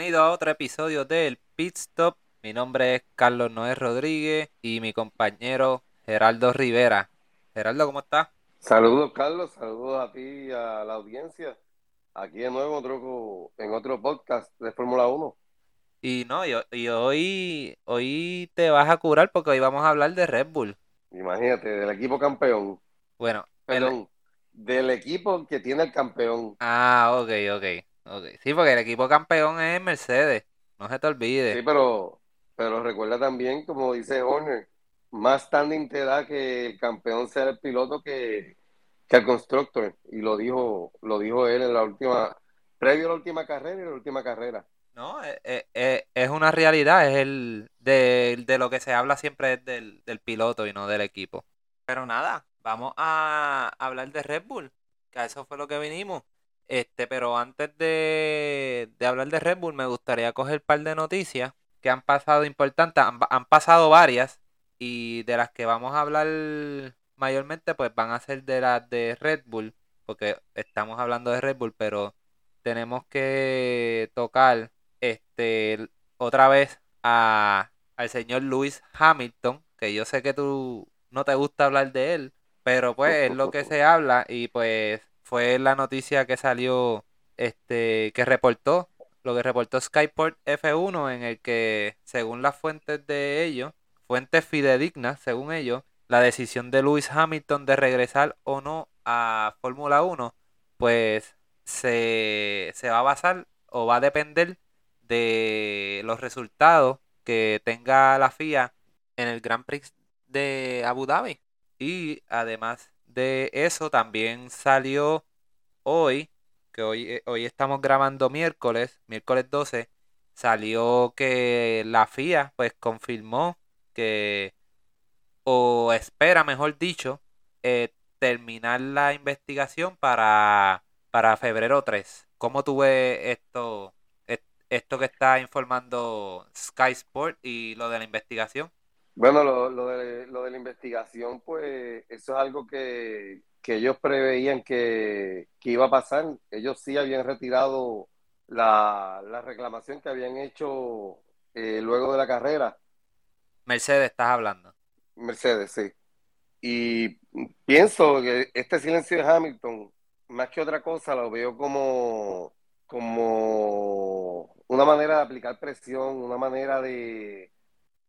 Bienvenido a otro episodio del Pit Stop. Mi nombre es Carlos Noé Rodríguez y mi compañero Geraldo Rivera. Geraldo, ¿cómo estás? Saludos, Carlos. Saludos a ti y a la audiencia. Aquí de nuevo otro, en otro podcast de Fórmula 1. Y no, y, y hoy, hoy te vas a curar porque hoy vamos a hablar de Red Bull. Imagínate, del equipo campeón. Bueno, el- Perdón, del equipo que tiene el campeón. Ah, ok, ok, ok. Sí, porque el equipo campeón es Mercedes. No se te olvide. Sí, pero, pero recuerda también, como dice Horner, más standing te da que el campeón sea el piloto que, que el constructor. Y lo dijo, lo dijo él en la última, previo a la última carrera y la última carrera. No, eh, eh, eh, es una realidad, es el de, de lo que se habla siempre es del, del piloto y no del equipo. Pero nada, vamos a hablar de Red Bull, que a eso fue lo que vinimos. Este, pero antes de, de hablar de Red Bull, me gustaría coger un par de noticias que han pasado importantes, han, han pasado varias, y de las que vamos a hablar mayormente, pues van a ser de las de Red Bull, porque estamos hablando de Red Bull, pero tenemos que tocar este otra vez a, al señor Lewis Hamilton, que yo sé que tú no te gusta hablar de él, pero pues es lo que se habla y pues fue la noticia que salió, este, que reportó, lo que reportó Skyport F1 en el que según las fuentes de ellos, fuentes fidedignas según ellos, la decisión de Lewis Hamilton de regresar o no a Fórmula 1, pues se, se va a basar o va a depender de los resultados que tenga la FIA en el Grand Prix de Abu Dhabi. Y además de eso, también salió hoy, que hoy, eh, hoy estamos grabando miércoles, miércoles 12, salió que la FIA pues confirmó que, o espera, mejor dicho, eh, terminar la investigación para, para febrero 3. ¿Cómo tú ves esto, est- esto que está informando Sky Sport y lo de la investigación? Bueno, lo, lo de, lo de la investigación, pues eso es algo que, que ellos preveían que, que iba a pasar. Ellos sí habían retirado la, la reclamación que habían hecho eh, luego de la carrera, Mercedes, estás hablando. Mercedes, sí. Y pienso que este silencio de Hamilton, más que otra cosa, lo veo como, como una manera de aplicar presión, una manera de,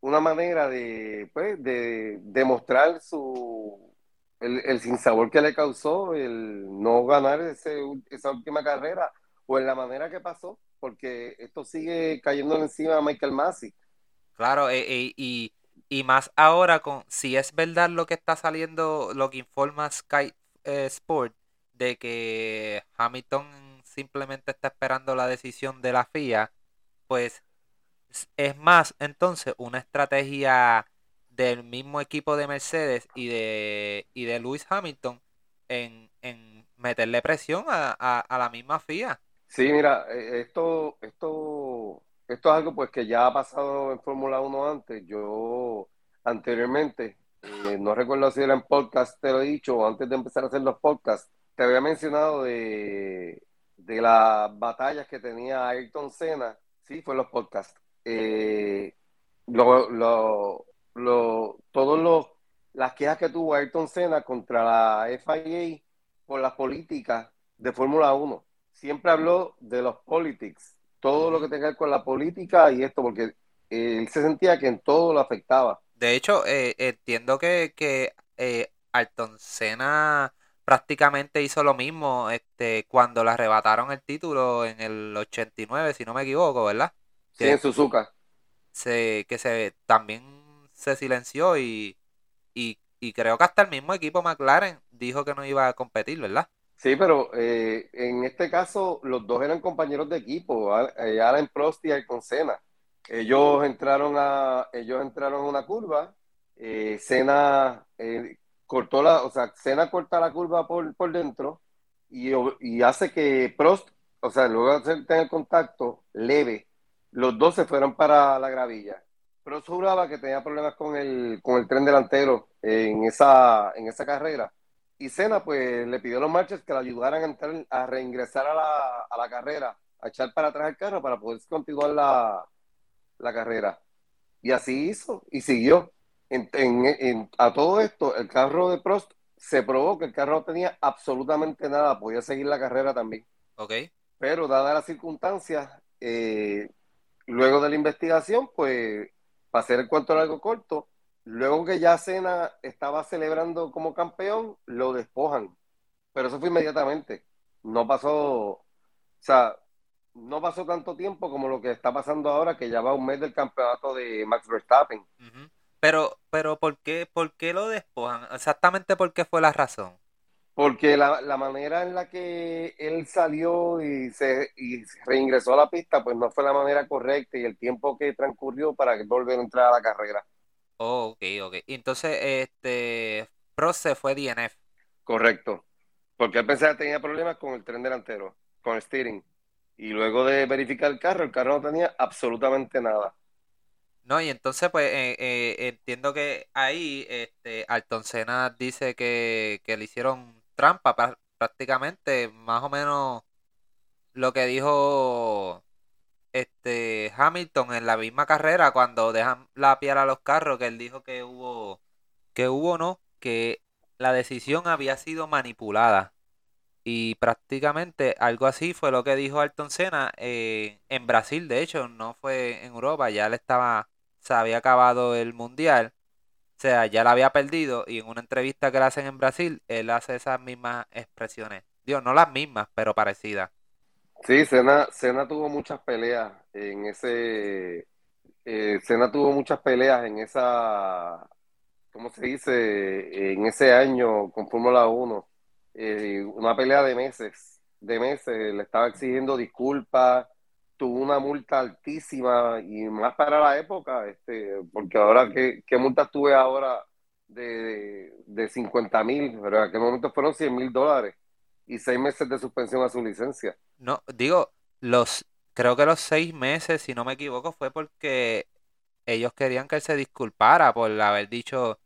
una manera de, pues, de demostrar su, el, el sinsabor que le causó el no ganar ese, esa última carrera o en la manera que pasó, porque esto sigue cayendo encima a Michael Masi. Claro, e- e- y, y más ahora con si es verdad lo que está saliendo, lo que informa Sky eh, Sport, de que Hamilton simplemente está esperando la decisión de la FIA, pues es más entonces una estrategia del mismo equipo de Mercedes y de, y de Lewis Hamilton en, en meterle presión a, a, la misma FIA. Sí, mira, eh, esto, esto, esto es algo pues que ya ha pasado en Fórmula 1 antes. Yo anteriormente, eh, no recuerdo si era en podcast, te lo he dicho, antes de empezar a hacer los podcasts, te había mencionado de, de las batallas que tenía Ayrton Senna, sí, fue en los podcasts. Eh, lo, lo, todos los, las quejas que tuvo Ayrton Senna contra la FIA por las políticas de Fórmula 1 siempre habló de los politics, todo lo que tenga que ver con la política y esto, porque él se sentía que en todo lo afectaba. De hecho, eh, entiendo que, que eh, Ayrton Senna prácticamente hizo lo mismo este, cuando le arrebataron el título en el 89, si no me equivoco, ¿verdad? Sí, en Suzuka. se, que se también se silenció y, y, y creo que hasta el mismo equipo McLaren dijo que no iba a competir, ¿verdad? Sí, pero eh, en este caso los dos eran compañeros de equipo, eh, Alain Prost y Ayrton Senna. Ellos entraron a, ellos entraron a una curva, eh, Senna eh, cortó la, o sea, Senna corta la curva por, por dentro y, y hace que Prost, o sea, luego de hacer tener contacto leve, los dos se fueron para la gravilla. Prost juraba que tenía problemas con el, con el tren delantero en esa, en esa carrera. Y Senna pues le pidió a los marchas que le ayudaran a, entrar, a reingresar a la, a la carrera a echar para atrás el carro para poder continuar la, la carrera. Y así hizo y siguió. En, en, a todo esto, el carro de Prost se probó que el carro no tenía absolutamente nada, podía seguir la carrera también. Ok. Pero dadas las circunstancias, eh, luego de la investigación, pues, para hacer el cuento largo corto, luego que ya Cena estaba celebrando como campeón, lo despojan. Pero eso fue inmediatamente. No pasó, o sea, no pasó tanto tiempo como lo que está pasando ahora, que ya va un mes del campeonato de Max Verstappen. Pero, pero ¿por qué, ¿por qué lo despojan? Exactamente por qué fue la razón. Porque la, la, manera en la que él salió y se y reingresó a la pista, pues no fue la manera correcta y el tiempo que transcurrió para volver a entrar a la carrera. Oh, ok, ok. Entonces, este, Prost se fue DNF. Correcto. Porque él pensaba que tenía problemas con el tren delantero, con el steering. Y luego de verificar el carro, el carro no tenía absolutamente nada. No, y entonces pues eh, eh, entiendo que ahí este Alton Senna dice que, le hicieron trampa prácticamente, más o menos lo que dijo este Hamilton en la misma carrera cuando dejan la piel a los carros, que él dijo que hubo, que hubo no, que la decisión había sido manipulada. Y prácticamente algo así fue lo que dijo Alton Senna eh, en Brasil, de hecho, no fue en Europa, ya le estaba se había acabado el mundial, sea, ya la había perdido y en una entrevista que le hacen en Brasil, él hace esas mismas expresiones. Dios, no las mismas, pero parecidas. Sí, Sena, tuvo muchas peleas en ese... Eh, Sena tuvo muchas peleas en esa... ¿Cómo se dice? En ese año con Fórmula 1. Eh, una pelea de meses. De meses. Le estaba exigiendo disculpas tuvo una multa altísima y más para la época, este, porque ahora, ¿qué, qué multas tuve ahora de, de 50 mil? Pero en aquel momento fueron 100 mil dólares y seis meses de suspensión a su licencia. No, digo, los creo que los seis meses, si no me equivoco, fue porque ellos querían que él se disculpara por haber dicho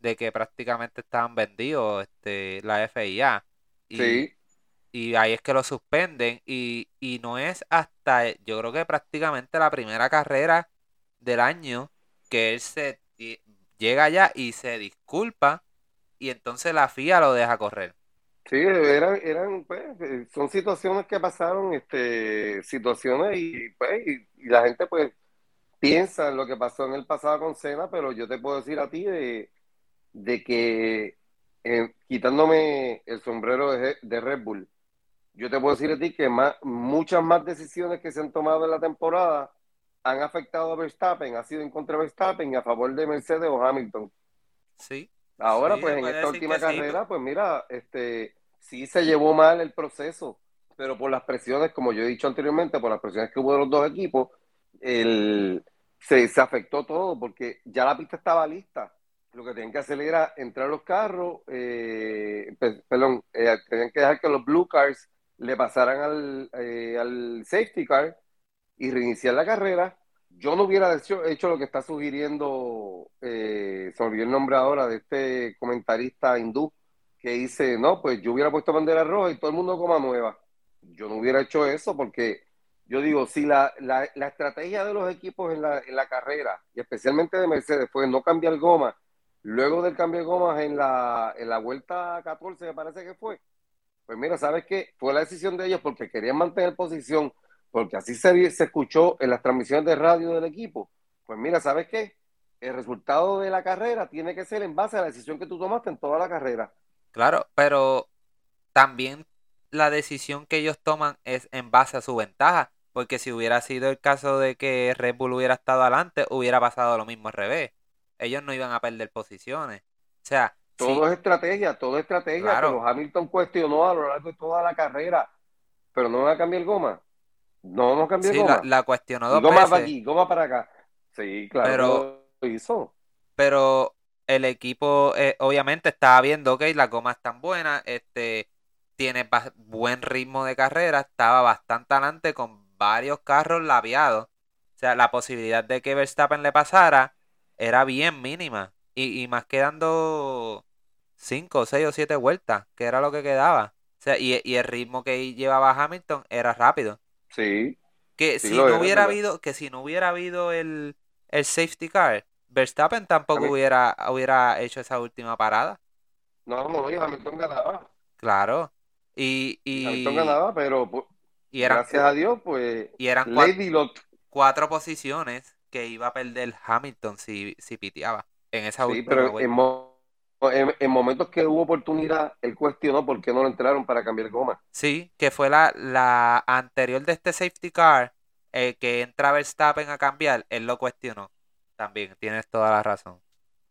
de que prácticamente estaban vendidos este, la FIA. Y, sí y ahí es que lo suspenden y, y no es hasta, yo creo que prácticamente la primera carrera del año que él se llega allá y se disculpa y entonces la FIA lo deja correr. Sí, eran, eran pues, eh, son situaciones que pasaron, este, situaciones y pues, y, la gente pues piensa en lo que pasó en el pasado con Cena, pero yo te puedo decir a ti de, de que eh, quitándome el sombrero de Red Bull, yo te puedo decir a ti que más, muchas más decisiones que se han tomado en la temporada han afectado a Verstappen, ha sido en contra de Verstappen y a favor de Mercedes o Hamilton. Sí. Ahora, pues en esta última carrera, pues. pues mira, este sí se llevó mal el proceso, pero por las presiones, como yo he dicho anteriormente, por las presiones que hubo de los dos equipos, el, se, se afectó todo porque ya la pista estaba lista lo que tenían que hacer era entrar los carros, eh, perdón, eh, tenían que dejar que los blue cars le pasaran al, eh, al safety car y reiniciar la carrera. Yo no hubiera hecho, hecho lo que está sugiriendo, eh, se olvidó el nombre ahora de este comentarista hindú, que dice, no, pues yo hubiera puesto bandera roja y todo el mundo coma nueva. Yo no hubiera hecho eso porque yo digo, si la, la, la estrategia de los equipos en la, en la, carrera, y especialmente de Mercedes, fue no cambiar goma, luego del cambio de gomas en la, en la vuelta 14, me parece que fue, pues mira, ¿sabes qué? Fue la decisión de ellos porque querían mantener posición, porque así se, escuchó en las transmisiones de radio del equipo. Pues mira, ¿sabes qué? El resultado de la carrera tiene que ser en base a la decisión que tú tomaste en toda la carrera. Claro, pero también la decisión que ellos toman es en base a su ventaja, porque si hubiera sido el caso de que Red Bull hubiera estado adelante, hubiera pasado lo mismo al revés. Ellos no iban a perder posiciones. O sea, todo es estrategia, todo es estrategia. Pero Hamilton cuestionó a lo largo de toda la carrera, pero no va a cambiar goma. No, no cambió sí, goma. La, la cuestionó dos goma para aquí, goma para acá. Sí, claro, pero, lo hizo. Pero el equipo, eh, obviamente, estaba viendo, ok, la goma es tan buena, este, tiene buen ritmo de carrera, estaba bastante adelante con varios carros labiados. O sea, la posibilidad de que Verstappen le pasara era bien mínima. Y, y más quedando 5, 6 o 7 vueltas, que era lo que quedaba. O sea, y, el ritmo que llevaba Hamilton era rápido. Sí. Que si no hubiera habido, que si no hubiera habido el, el safety car, Verstappen tampoco hubiera, hubiera hecho esa última parada. No, no, Hamilton ganaba. Claro. Y, y Hamilton ganaba, pero pues, y gracias a Dios, pues y eran cuatro, cuatro, posiciones que iba a perder Hamilton si, si piteaba en esa sí, pero en, en, momentos que hubo oportunidad, él cuestionó por qué no lo entraron para cambiar goma. Sí, que fue la, la anterior de este safety car, eh, que entra Verstappen a cambiar, él lo cuestionó. También, tienes toda la razón.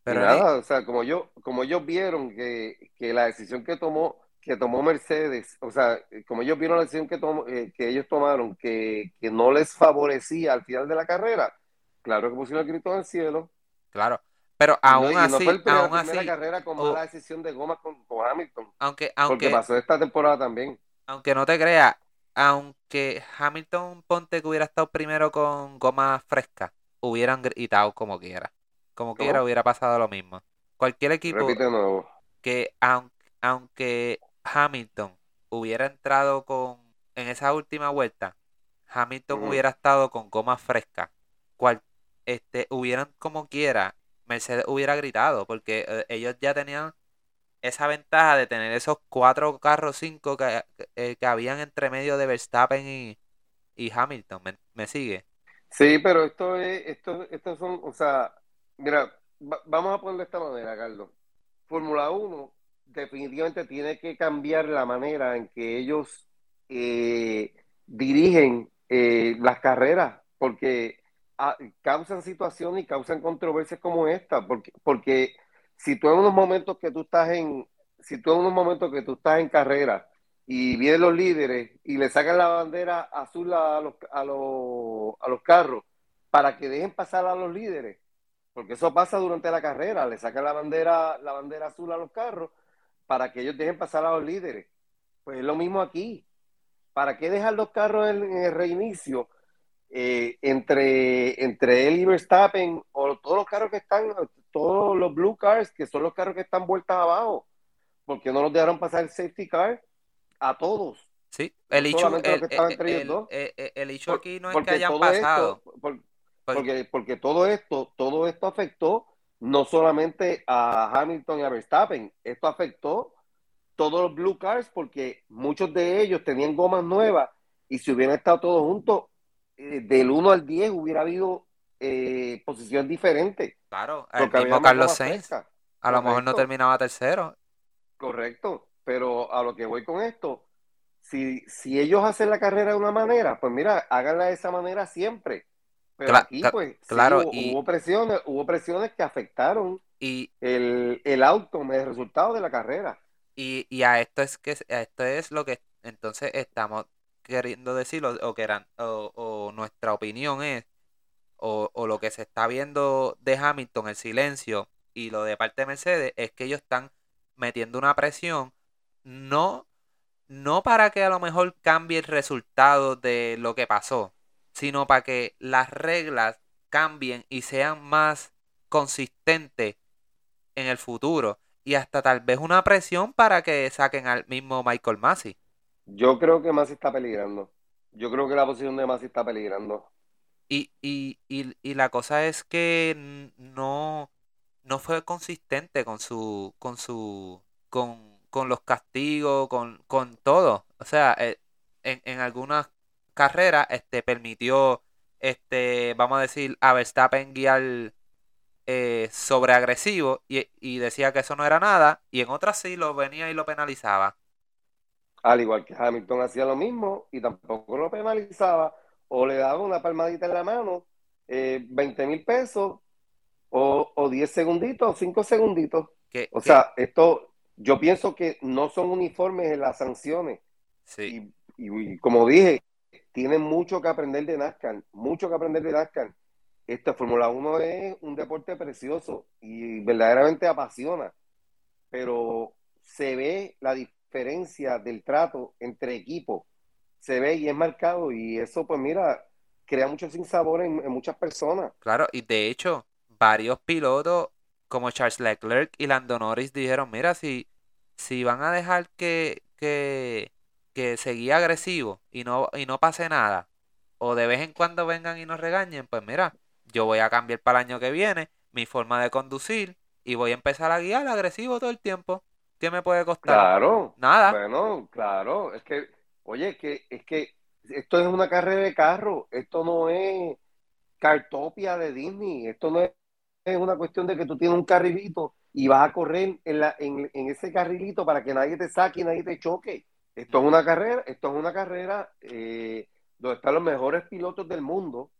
Pero nada, o sea, como yo, como ellos vieron que, que, la decisión que tomó, que tomó Mercedes, o sea, como ellos vieron la decisión que tomó, eh, que ellos tomaron, que, que, no les favorecía al final de la carrera, claro que pusieron el grito en el cielo. Claro, pero aún así, no fue el aún así, carrera con mala decisión de goma con, Hamilton. Aunque, aunque, porque pasó esta temporada también. Aunque no te creas, aunque Hamilton ponte que hubiera estado primero con goma fresca, hubieran gritado como quiera. Como quiera hubiera pasado lo mismo. Cualquier equipo que aunque, aunque Hamilton hubiera entrado con en esa última vuelta, Hamilton hubiera estado con goma fresca. Cual, este, hubieran como quiera Mercedes hubiera gritado, porque eh, ellos ya tenían esa ventaja de tener esos cuatro carros, cinco que, eh, que habían entre medio de Verstappen y, y Hamilton. ¿Me, sigue? Sí, pero esto es, esto, estos son, o sea, mira, vamos a ponerlo de esta manera, Carlos. Fórmula 1 definitivamente tiene que cambiar la manera en que ellos eh, dirigen las carreras, porque causan situaciones y causan controversias como esta, porque, porque si tú en unos momentos que tú estás en, si tú en unos momentos que tú estás en carrera y vienen los líderes y le sacan la bandera azul a los, a los, a los carros para que dejen pasar a los líderes, porque eso pasa durante la carrera, le sacan la bandera, la bandera azul a los carros para que ellos dejen pasar a los líderes. Pues es lo mismo aquí. ¿Para qué dejar los carros en el reinicio? Eh, entre, entre él y Verstappen, o todos los carros que están, todos los blue cars, que son los carros que están vueltas abajo, porque no los dejaron pasar el safety car a todos. Sí, el hecho, aquí no es que hayan pasado. porque, porque todo esto, todo esto afectó no solamente a Hamilton y a Verstappen, esto afectó todos los blue cars porque muchos de ellos tenían gomas nuevas y si hubieran estado todos juntos, eh, del 1 al 10 hubiera habido eh, posición diferente. Claro, el mismo Carlos Sainz. A lo mejor no terminaba tercero. Correcto, pero a lo que voy con esto, si, si ellos hacen la carrera de una manera, pues mira, háganla de esa manera siempre. Pero aquí, pues, claro, hubo, presiones, hubo presiones que afectaron y, el, el outcome, el resultado de la carrera. Y, y a esto es que esto es lo que entonces estamos queriendo decir o, que eran, o, nuestra opinión es, o, lo que se está viendo de Hamilton, el silencio y lo de parte de Mercedes, es que ellos están metiendo una presión, no, no para que a lo mejor cambie el resultado de lo que pasó, sino para que las reglas cambien y sean más consistentes en el futuro. Y hasta tal vez una presión para que saquen al mismo Michael Massey. Yo creo que Masi está peligrando. Yo creo que la posición de Masi está peligrando. Y, y, y, y la cosa es que no, no fue consistente con su, con su, con, con los castigos, con, con todo. O sea, eh, en, en algunas carreras, este, permitió, este, vamos a decir, a Verstappen guiar eh, sobreagresivo y, y decía que eso no era nada, y en otras sí lo venía y lo penalizaba. Al igual que Hamilton hacía lo mismo y tampoco lo penalizaba, o le daba una palmadita en la mano, eh, 20 mil pesos, o, o 10 segunditos, o 5 segunditos. o sea, esto, yo pienso que no son uniformes en las sanciones. Sí. Y, como dije, tienen mucho que aprender de NASCAR, mucho que aprender de NASCAR. Esta Fórmula 1 es un deporte precioso y verdaderamente apasiona, pero se ve la diferencia diferencia del trato entre equipos se ve y es marcado y eso pues mira, crea mucho sinsabor en, en muchas personas. Claro, y de hecho, varios pilotos como Charles Leclerc y Lando Norris dijeron, mira, si, si van a dejar que, que, que seguía agresivo y no, y no pase nada, o de vez en cuando vengan y nos regañen, pues mira, yo voy a cambiar para el año que viene mi forma de conducir y voy a empezar a guiar agresivo todo el tiempo. ¿Qué me puede costar? Claro. Nada. Bueno, claro. Es que, oye, que, es que esto es una carrera de carro. Esto no es cartopia de Disney. Esto no es, una cuestión de que tú tienes un carrilito y vas a correr en, la, en, ese carrilito para que nadie te saque y nadie te choque. Esto es una carrera, esto es una carrera eh, donde están los mejores pilotos del mundo.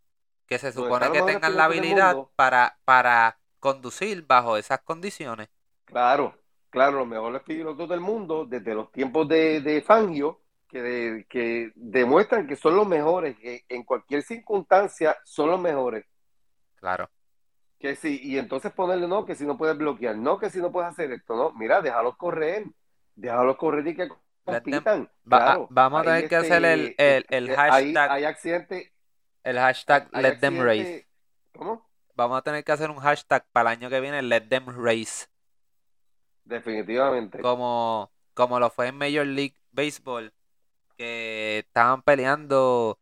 Que se supone que tengan la habilidad para, para conducir bajo esas condiciones. Claro, claro, los mejores pilotos del mundo desde los tiempos de, Fangio, que, que demuestran que son los mejores, que en cualquier circunstancia son los mejores. Claro. Que sí, y entonces ponerle no, que si no puedes bloquear, no, que si no puedes hacer esto, no, mira, déjalos correr, déjalos correr y que compitan. vamos a tener que hacer el, el, el hashtag. Hay, accidente. El hashtag let them race. ¿Cómo? Vamos a tener que hacer un hashtag para el año que viene, let them race. Definitivamente. Como, como lo fue en Major League Baseball, que estaban peleando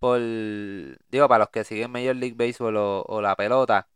por, digo, para los que siguen Major League Baseball o, la pelota,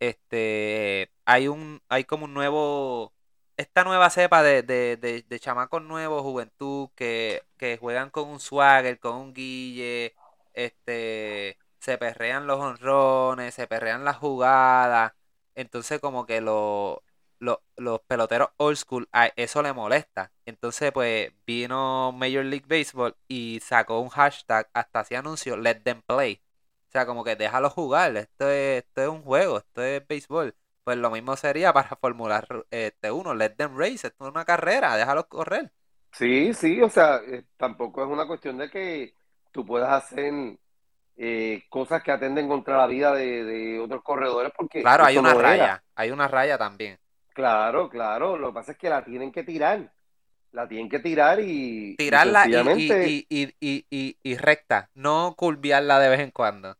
este, hay un, hay como un nuevo, esta nueva cepa de, de, de, de chamacos nuevos, juventud, que, que juegan con un swagger, con un guille, este, se perrean los honrones, se perrean las jugadas. Entonces como que lo, los peloteros old school, a eso le molesta. Entonces pues vino Major League Baseball y sacó un hashtag, hasta hacía anuncio, let them play. O sea, como que déjalo jugar, esto es, esto es un juego, esto es béisbol. Pues lo mismo sería para formular este uno, let them race, esto es una carrera, déjalo correr. Sí, sí, o sea, eh, tampoco es una cuestión de que tú puedas hacer eh, cosas que atenden contra la vida de, otros corredores porque claro hay una raya hay una raya también claro claro lo que pasa es que la tienen que tirar la tienen que tirar y tirarla y, y, y, recta no curviarla de vez en cuando.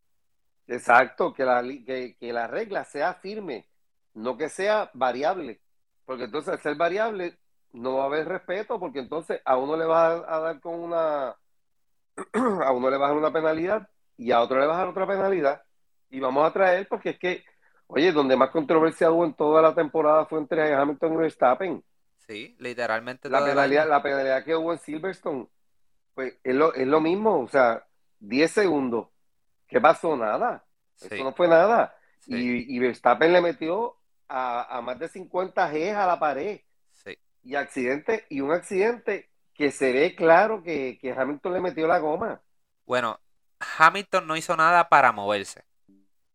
Exacto que la que, la regla sea firme no que sea variable porque entonces al ser variable no va a haber respeto porque entonces a uno le va a dar con una a uno le va a dar una penalidad y a otro le bajar otra penalidad y vamos a traer porque es que, oye, donde más controversia hubo en toda la temporada fue entre Hamilton y Verstappen. Sí, literalmente. La penalidad, la penalidad que hubo en Silverstone, pues es lo, es lo mismo, o sea, 10 segundos. ¿Qué pasó? Nada. Eso no fue nada. Y, y, Verstappen le metió a, más de 50 G a la pared. Sí. Y accidente, y un accidente que se ve claro que, que Hamilton le metió la goma. Bueno, Hamilton no hizo nada para moverse.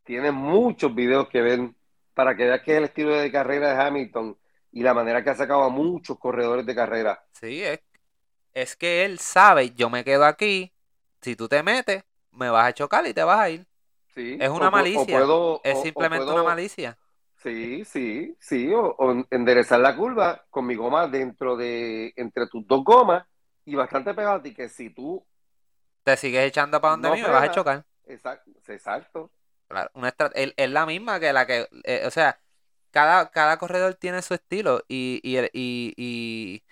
Tiene muchos videos que ven para que veas que es el estilo de carrera de Hamilton y la manera que ha sacado a muchos corredores de carrera. Sí, es, es que él sabe, yo me quedo aquí, si tú te metes, me vas a chocar y te vas a ir. Sí, es una malicia. es simplemente una malicia. Sí, sí, sí. O, enderezar la curva con mi goma dentro de, entre tus dos gomas y bastante pegado a ti, que si tú te sigues echando para donde mí, me vas a chocar. Exacto. exacto. Claro, una es la misma que la que, eh, o sea, cada, cada corredor tiene su estilo y, y, y,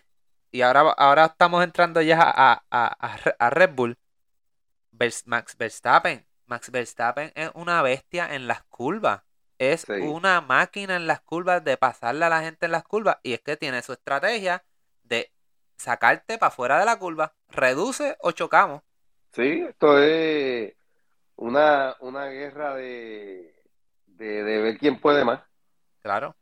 y, ahora, ahora estamos entrando ya a, a, a Red Bull. Max Verstappen. Max Verstappen es una bestia en las curvas. Es una máquina en las curvas de pasarle a la gente en las curvas. Y es que tiene su estrategia de sacarte para fuera de la curva. Reduce o chocamos. Sí, esto es una, una guerra de, de, ver quién puede más. Claro.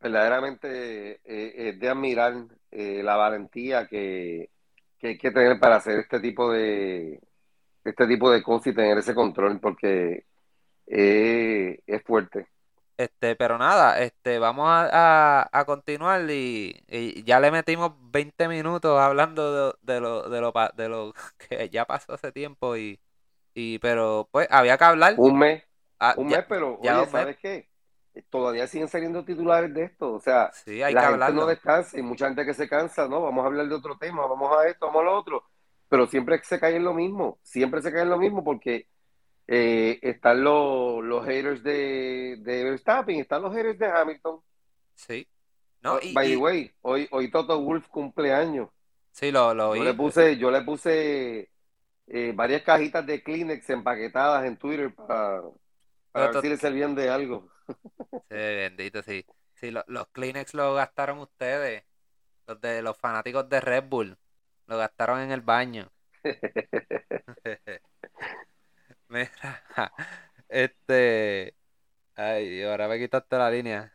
Verdaderamente eh, es de admirar eh, la valentía que, hay que tener para hacer este tipo de este tipo de cosas y tener ese control porque eh, es fuerte. Este, pero nada, este, vamos a, a, continuar y, ya le metimos 20 minutos hablando de, lo, de, lo, de lo que ya pasó hace tiempo y, y pero pues había que hablar. Un mes, ah, un mes, pero oye, ¿sabes qué? Todavía siguen saliendo titulares de esto, o sea, hay la que gente no descansa y mucha gente que se cansa, ¿no? Vamos a hablar de otro tema, vamos a esto, vamos a lo otro, pero siempre se cae en lo mismo, siempre se cae en lo mismo porque eh, están los, los haters de, de Verstappen, están los haters de Hamilton. Sí. No, oh, by the way, hoy, hoy Toto Wolf cumpleaños. Sí, lo, lo Yo le puse, yo le puse eh, varias cajitas de Kleenex empaquetadas en Twitter para, para ver si le servían de algo. Sí, bendito, sí. Sí, los Kleenex lo gastaron ustedes, los de los fanáticos de Red Bull. Lo gastaron en el baño. Mira, este. Ay, ahora me quitaste la línea.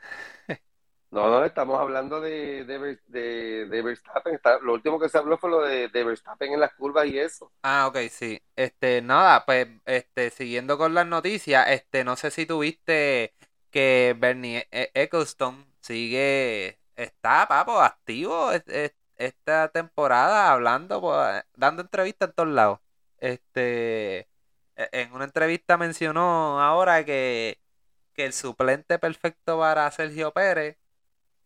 No, no, estamos hablando de, de, Verstappen. lo último que se habló fue lo de, Verstappen en las curvas y eso. Ah, ok, sí. Este, nada, pues, este, siguiendo con las noticias, este, no sé si tuviste que Bernie e-, Eccleston sigue, está, papo, activo esta temporada, hablando, pues, dando entrevistas en todos lados. Este, e-, en una entrevista mencionó ahora que, que el suplente perfecto para Sergio Pérez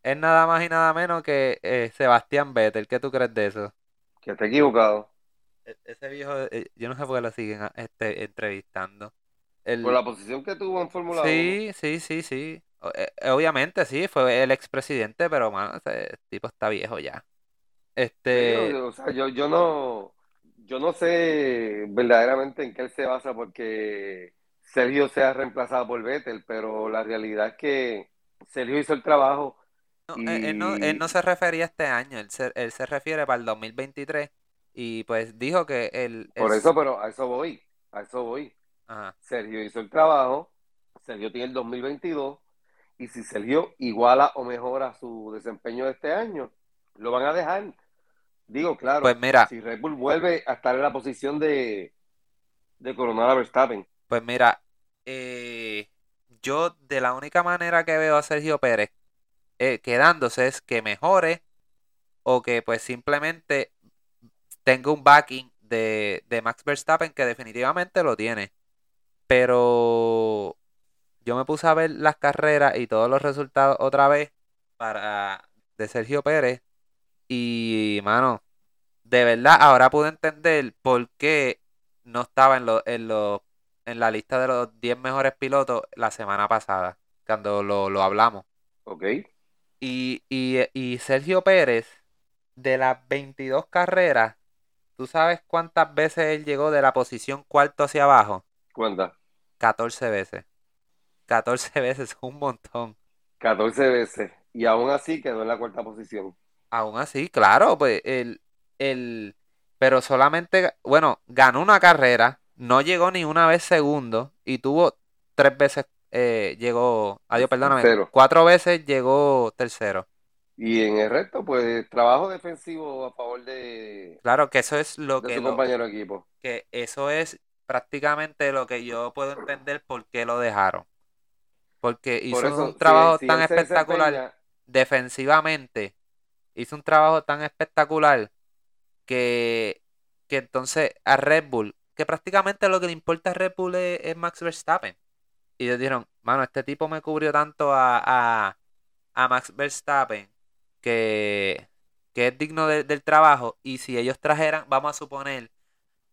es nada más y nada menos que eh, Sebastián Vettel. ¿Qué tú crees de eso? Que está equivocado. E-, ese viejo, eh, yo no sé por qué lo siguen este, entrevistando. Por la posición que tuvo en Fórmula 1. Sí, sí, sí, sí. Eh, obviamente sí, fue el expresidente, pero mano, ese tipo está viejo ya. Este. o sea, yo, yo no. Yo no sé verdaderamente en qué él se basa porque Sergio sea reemplazado por Vettel, pero la realidad es que Sergio hizo el trabajo él, no, se refería a este año, él se, él se refiere para el 2023 y pues dijo que él... Por eso, pero a eso voy, a eso voy. Sergio hizo el trabajo, Sergio tiene el 2022 y si Sergio iguala o mejora su desempeño de este año, lo van a dejar. Digo, claro, pues mira, si Red Bull vuelve a estar en la posición de, de coronar a Verstappen. Pues mira, eh, yo de la única manera que veo a Sergio Pérez eh, quedándose es que mejore o que pues simplemente tenga un backing de, Max Verstappen que definitivamente lo tiene. Pero yo me puse a ver las carreras y todos los resultados otra vez para de Sergio Pérez y mano, de verdad ahora pude entender por qué no estaba en, lo, en, en la lista de los 10 mejores pilotos la semana pasada, cuando lo, lo hablamos. Ok. Y, y, Sergio Pérez, de las 22 carreras, ¿tú sabes cuántas veces él llegó de la posición cuarto hacia abajo? ¿Cuántas? 14 veces. 14 veces, un montón. 14 veces. Y aún así quedó en la cuarta posición. Aún así, claro, pues el, el, pero solamente, bueno, ganó una carrera, no llegó ni una vez segundo y tuvo tres veces eh, llegó, adiós, perdóname, cuatro veces llegó tercero. Y en el resto, pues trabajo defensivo a favor de. Claro que eso es lo que. Su compañero equipo. Que eso es prácticamente lo que yo puedo entender por qué lo dejaron. Porque hizo un trabajo tan espectacular defensivamente. Hizo un trabajo tan espectacular que, que entonces a Red Bull, que prácticamente lo que le importa a Red Bull es Max Verstappen. Y ellos dijeron, mano, este tipo me cubrió tanto a, Max Verstappen que, es digno del trabajo. Y si ellos trajeran, vamos a suponer,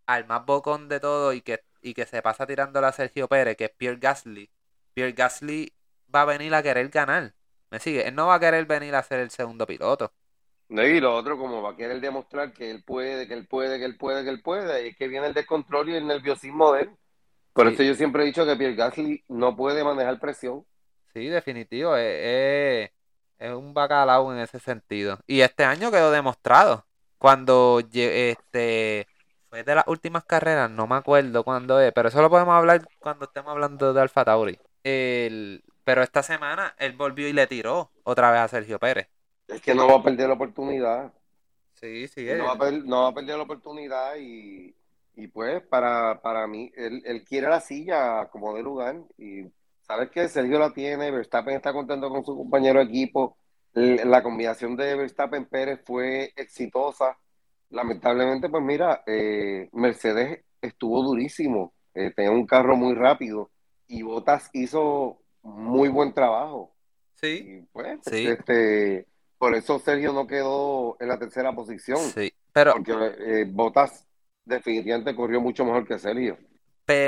al más bocón de todo y que, y que se pasa tirando a Sergio Pérez, que es Pierre Gasly, Pierre Gasly va a venir a querer ganar. ¿Me sigue? Él no va a querer venir a ser el segundo piloto. Y lo otro, como va a querer demostrar que él puede, que él puede, que él puede, que él puede, y es que viene el descontrol y el nerviosismo de él. Por eso yo siempre he dicho que Pierre Gasly no puede manejar presión. Sí, definitivo. Es, un bacalao en ese sentido. Y este año quedó demostrado. Cuando este fue de las últimas carreras, no me acuerdo cuándo es, pero eso lo podemos hablar cuando estemos hablando de Alfa Tauri. pero esta semana él volvió y le tiró otra vez a Sergio Pérez. Es que no va a perder la oportunidad. Sí, sí. No va, a no va a perder la oportunidad y y pues para, para mí, él, él quiere la silla como de lugar y sabes que Sergio la tiene, Verstappen está contento con su compañero de equipo, la combinación de Verstappen Pérez fue exitosa. Lamentablemente, pues mira, eh, Mercedes estuvo durísimo, eh, tenía un carro muy rápido y Bottas hizo muy buen trabajo. Sí. Y pues, este, por eso Sergio no quedó en la tercera posición. Sí, pero. Porque eh, Bottas definitivamente corrió mucho mejor que Sergio.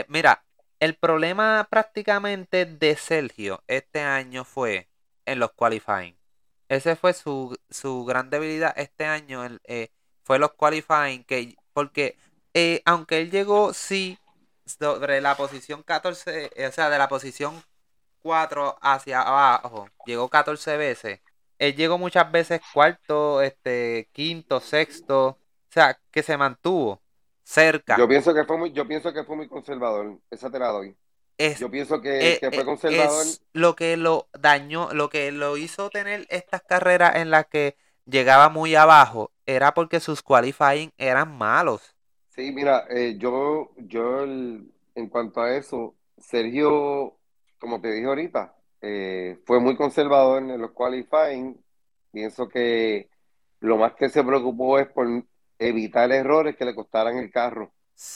mira, el problema prácticamente de Sergio este año fue en los qualifying. Ese fue su, gran debilidad este año, en, eh, fue los qualifying, que porque eh, aunque él llegó, sí, sobre la posición 14, o sea, de la posición 4 hacia abajo, llegó 14 veces. Él llegó muchas veces cuarto, este, quinto, sexto, o sea, que se mantuvo cerca. Yo pienso que fue muy, yo pienso que fue muy conservador, esa te la doy. yo pienso que, eh, fue eh, conservador. Es lo que lo dañó, lo que lo hizo tener estas carreras en las que llegaba muy abajo, era porque sus qualifying eran malos. Sí, mira, eh, yo, yo en cuanto a eso, Sergio, como te dije ahorita, fue muy conservador en los qualifying. Pienso que lo más que se preocupó es por evitar errores que le costaran el carro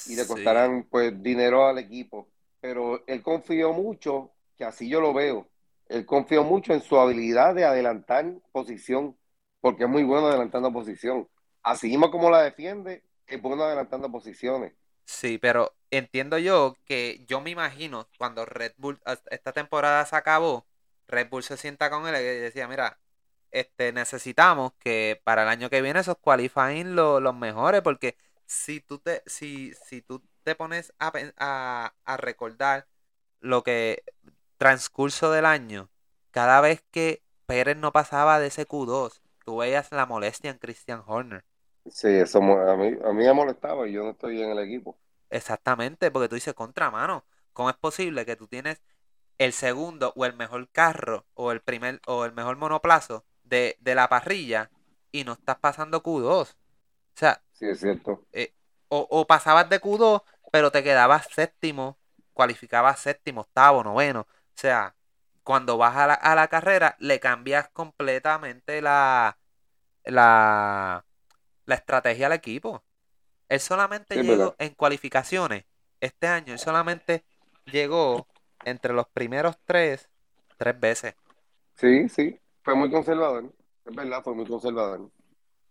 y le costaran pues dinero al equipo. Pero él confió mucho, que así yo lo veo, él confió mucho en su habilidad de adelantar posición, porque es muy bueno adelantando posición. Así mismo como la defiende, es bueno adelantando posiciones. Sí, pero entiendo yo que yo me imagino cuando Red Bull, esta temporada se acabó, Red Bull se sienta con él y decía, mira, este, necesitamos que para el año que viene esos qualifying los mejores, porque si tú te, si, si tú te pones a, a, recordar lo que transcurso del año, cada vez que Pérez no pasaba de ese Q2, tú veías la molestia en Christian Horner. Sí, eso a mí, a mí me molestaba y yo no estoy en el equipo. Exactamente, porque tú dices contramano. ¿Cómo es posible que tú tienes el segundo o el mejor carro o el primer o el mejor monoplazo de, la parrilla y no estás pasando Q2. O sea, sí, es cierto. Eh, o, pasabas de Q2, pero te quedabas séptimo, cualificabas séptimo, octavo, noveno. O sea, cuando vas a la, a la carrera, le cambias completamente la, la, la estrategia al equipo. Él solamente llegó en cualificaciones. Este año, él solamente llegó entre los primeros tres, tres veces. Sí, sí. Fue muy conservador, es verdad, fue muy conservador.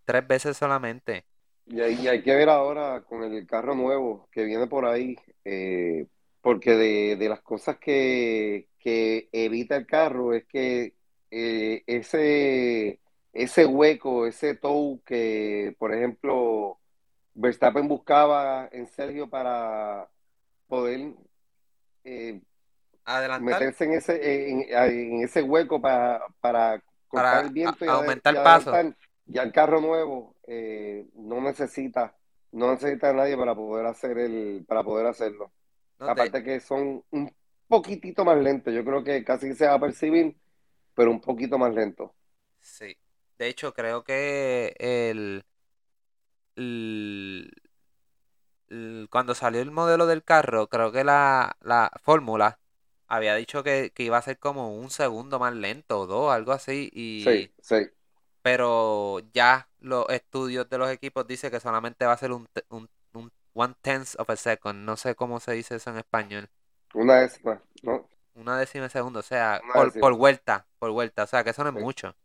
Tres veces solamente. Y hay, hay que ver ahora con el carro nuevo que viene por ahí, eh, porque de, las cosas que, evita el carro es que eh, ese, ese hueco, ese tow que, por ejemplo, Verstappen buscaba en Sergio para poder eh, meterse en ese, en, ese hueco para, para cortar el viento y aumentar el paso. Ya el carro nuevo eh, no necesita no necesita nadie para poder hacer el para poder hacerlo. Aparte que son un poquitito más lentos, yo creo que casi se va a percibir, pero un poquito más lento. Sí. De hecho, creo que el cuando salió el modelo del carro, creo que la, la fórmula había dicho que, iba a ser como un segundo más lento o dos, algo así. Y, sí, sí. Pero ya los estudios de los equipos dicen que solamente va a ser un, un, one tenth of a second. No sé cómo se dice eso en español. Una décima, ¿no? Una décima de segundo, o sea, por, vuelta, por vuelta. O sea, que eso no es mucho.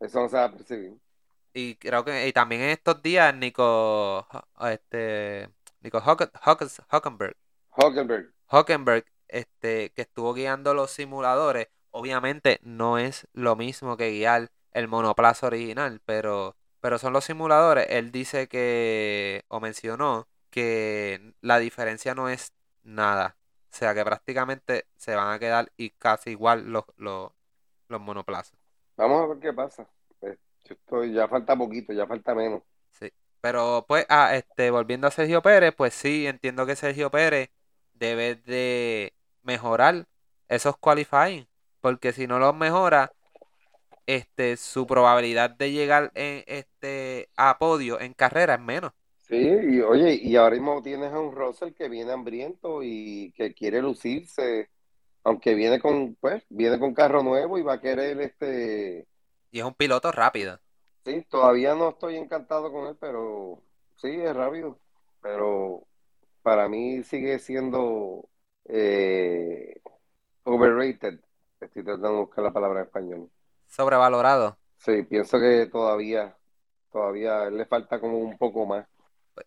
Eso no se va a percibir. Y creo que y también en estos días Nico este Nico Hockenberg Hockenberg Hockenberg este, que estuvo guiando los simuladores, obviamente no es lo mismo que guiar el monoplazo original, pero, pero son los simuladores. Él dice que, o mencionó, que la diferencia no es nada. O sea que prácticamente se van a quedar y casi igual los, los, los monoplazos. Vamos a ver qué pasa. Pues, estoy, ya falta poquito, ya falta menos. Sí. Pero pues, ah, este, volviendo a Sergio Pérez, pues sí, entiendo que Sergio Pérez debe de mejorar esos qualifying. Porque si no los mejora, este, su probabilidad de llegar en, este, a podio en carrera es menos. Sí, y oye, y ahora mismo tienes a un Russell que viene hambriento y que quiere lucirse, aunque viene con, pues, viene con carro nuevo y va a querer este. Y es un piloto rápido. Sí, todavía no estoy encantado con él, pero sí, es rápido. Pero para mí sigue siendo eh, overrated. Estoy tratando de buscar la palabra en español. Sobrevalorado. Sí, pienso que todavía, todavía le falta como un poco más.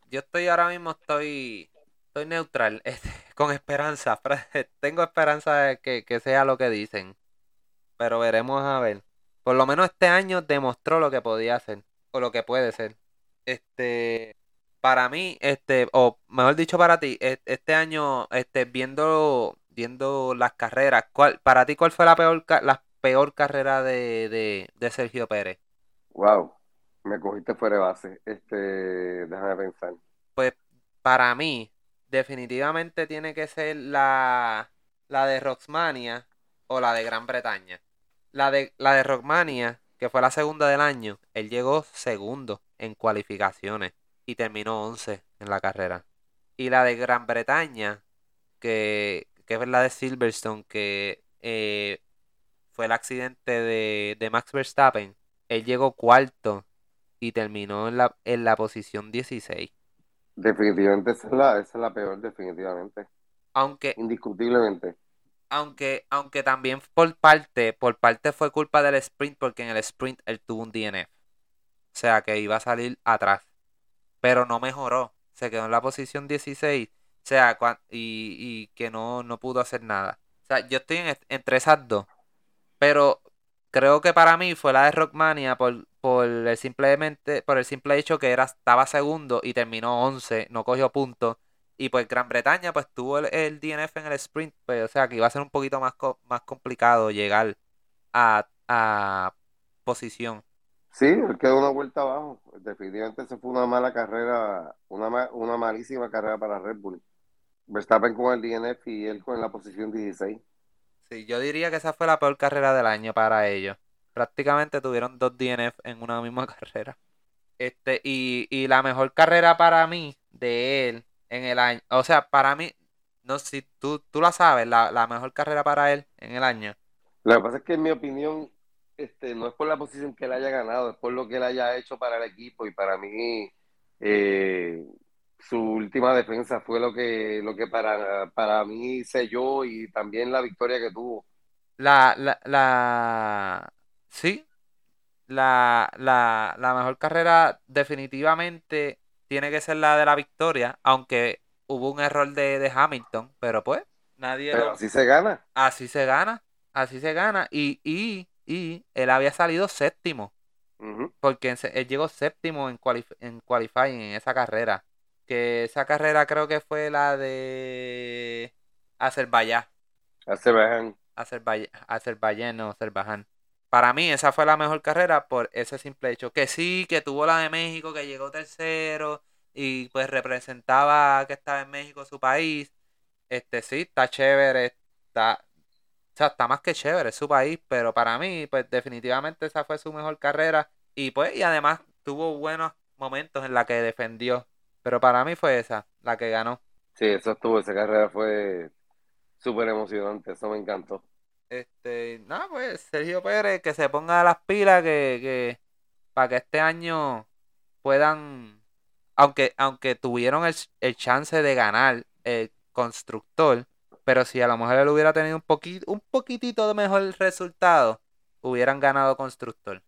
Yo estoy ahora mismo, estoy, estoy neutral, este, con esperanza. Tengo esperanza de que, que sea lo que dicen. Pero veremos a ver. Por lo menos este año demostró lo que podía hacer. O lo que puede ser. Este, para mí, este, o mejor dicho para ti, e, este año, este, viendo, viendo las carreras, ¿cuál, para ti, ¿cuál fue la peor, la peor carrera de, de, Sergio Pérez? Wow, me cogiste fuera de base. Este, déjame pensar. Pues para mí, definitivamente tiene que ser la, la de Roxmania o la de Gran Bretaña. La de, la de Rockmania, que fue la segunda del año, él llegó segundo en cualificaciones y terminó 11 en la carrera. Y la de Gran Bretaña, que, que es la de Silverstone, que eh, fue el accidente de, de, Max Verstappen, él llegó cuarto y terminó en la, en la posición 16. Definitivamente esa es la, esa es la peor, definitivamente. Aunque. Indiscutiblemente aunque, aunque también por parte, por parte fue culpa del sprint, porque en el sprint él tuvo un DNF. O sea que iba a salir atrás. Pero no mejoró. Se quedó en la posición 16. O sea, y, y que no, no pudo hacer nada. O sea, yo estoy entre esas dos. Pero creo que para mí fue la de Rockmania por, por, el, simplemente, por el simple hecho que era, estaba segundo y terminó 11, no cogió puntos. Y pues Gran Bretaña pues tuvo el, DNF en el sprint, pues, o sea que iba a ser un poquito más, más complicado llegar a, a posición. Sí, él quedó una vuelta abajo. Definitivamente se fue una mala carrera, una, una malísima carrera para Red Bull. Verstappen con el DNF y él con la posición 16. Sí, yo diría que esa fue la peor carrera del año para ellos. Prácticamente tuvieron dos DNF en una misma carrera. Este, y, y la mejor carrera para mí de él en el año. O sea, para mí, no sé si tú, tú la sabes, la, mejor carrera para él en el año. Lo que pasa es que en mi opinión, este, no es por la posición que él haya ganado, es por lo que él haya hecho para el equipo y para mí eh, su última defensa fue lo que, lo que para, para mí selló y también la victoria que tuvo. La, la, la, sí, la, la, la mejor carrera definitivamente tiene que ser la de la victoria, aunque hubo un error de, Hamilton, pero pues nadie... Pero así se gana. Así se gana, así se gana. Y, y, y él había salido séptimo, porque él llegó séptimo en, en qualifying en esa carrera. Que esa carrera creo que fue la de Azerbaiyán. Azerbaiyán. Azerbaiyán, Azerbaiyán o Azerbaiyán para mí esa fue la mejor carrera por ese simple hecho. Que sí, que tuvo la de México, que llegó tercero y pues representaba que estaba en México su país. Este sí, está chévere, está, o sea, está más que chévere, es su país, pero para mí, pues definitivamente esa fue su mejor carrera y pues, y además tuvo buenos momentos en la que defendió, pero para mí fue esa, la que ganó. Sí, eso estuvo, esa carrera fue súper emocionante, eso me encantó. Este, nada, pues Sergio Pérez que se ponga las pilas que, que para que este año puedan, aunque, aunque tuvieron el, chance de ganar el constructor, pero si a lo mejor él hubiera tenido un poquito, un poquitito de mejor resultado, hubieran ganado constructor.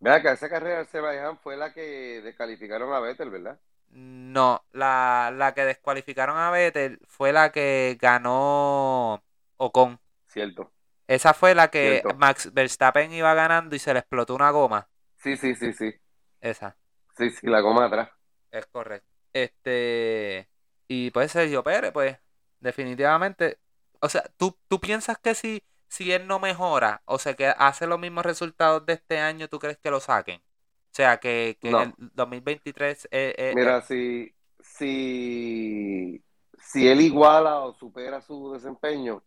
Vea que esa carrera de Azerbaiyán fue la que descalificaron a Vettel, ¿verdad? No, la, la que descualificaron a Vettel fue la que ganó Ocon. Cierto. Esa fue la que Max Verstappen iba ganando y se le explotó una goma. Sí, sí, sí, sí. Esa. Sí, sí, la goma atrás. Es correcto. Este. Y pues Sergio Pérez, pues, definitivamente. O sea, ¿tú, tú piensas que si, si él no mejora o sea, que hace los mismos resultados de este año, ¿tú crees que lo saquen? O sea, que, en el 2023. Eh, eh, Mira, eh, si, si, si él iguala o supera su desempeño,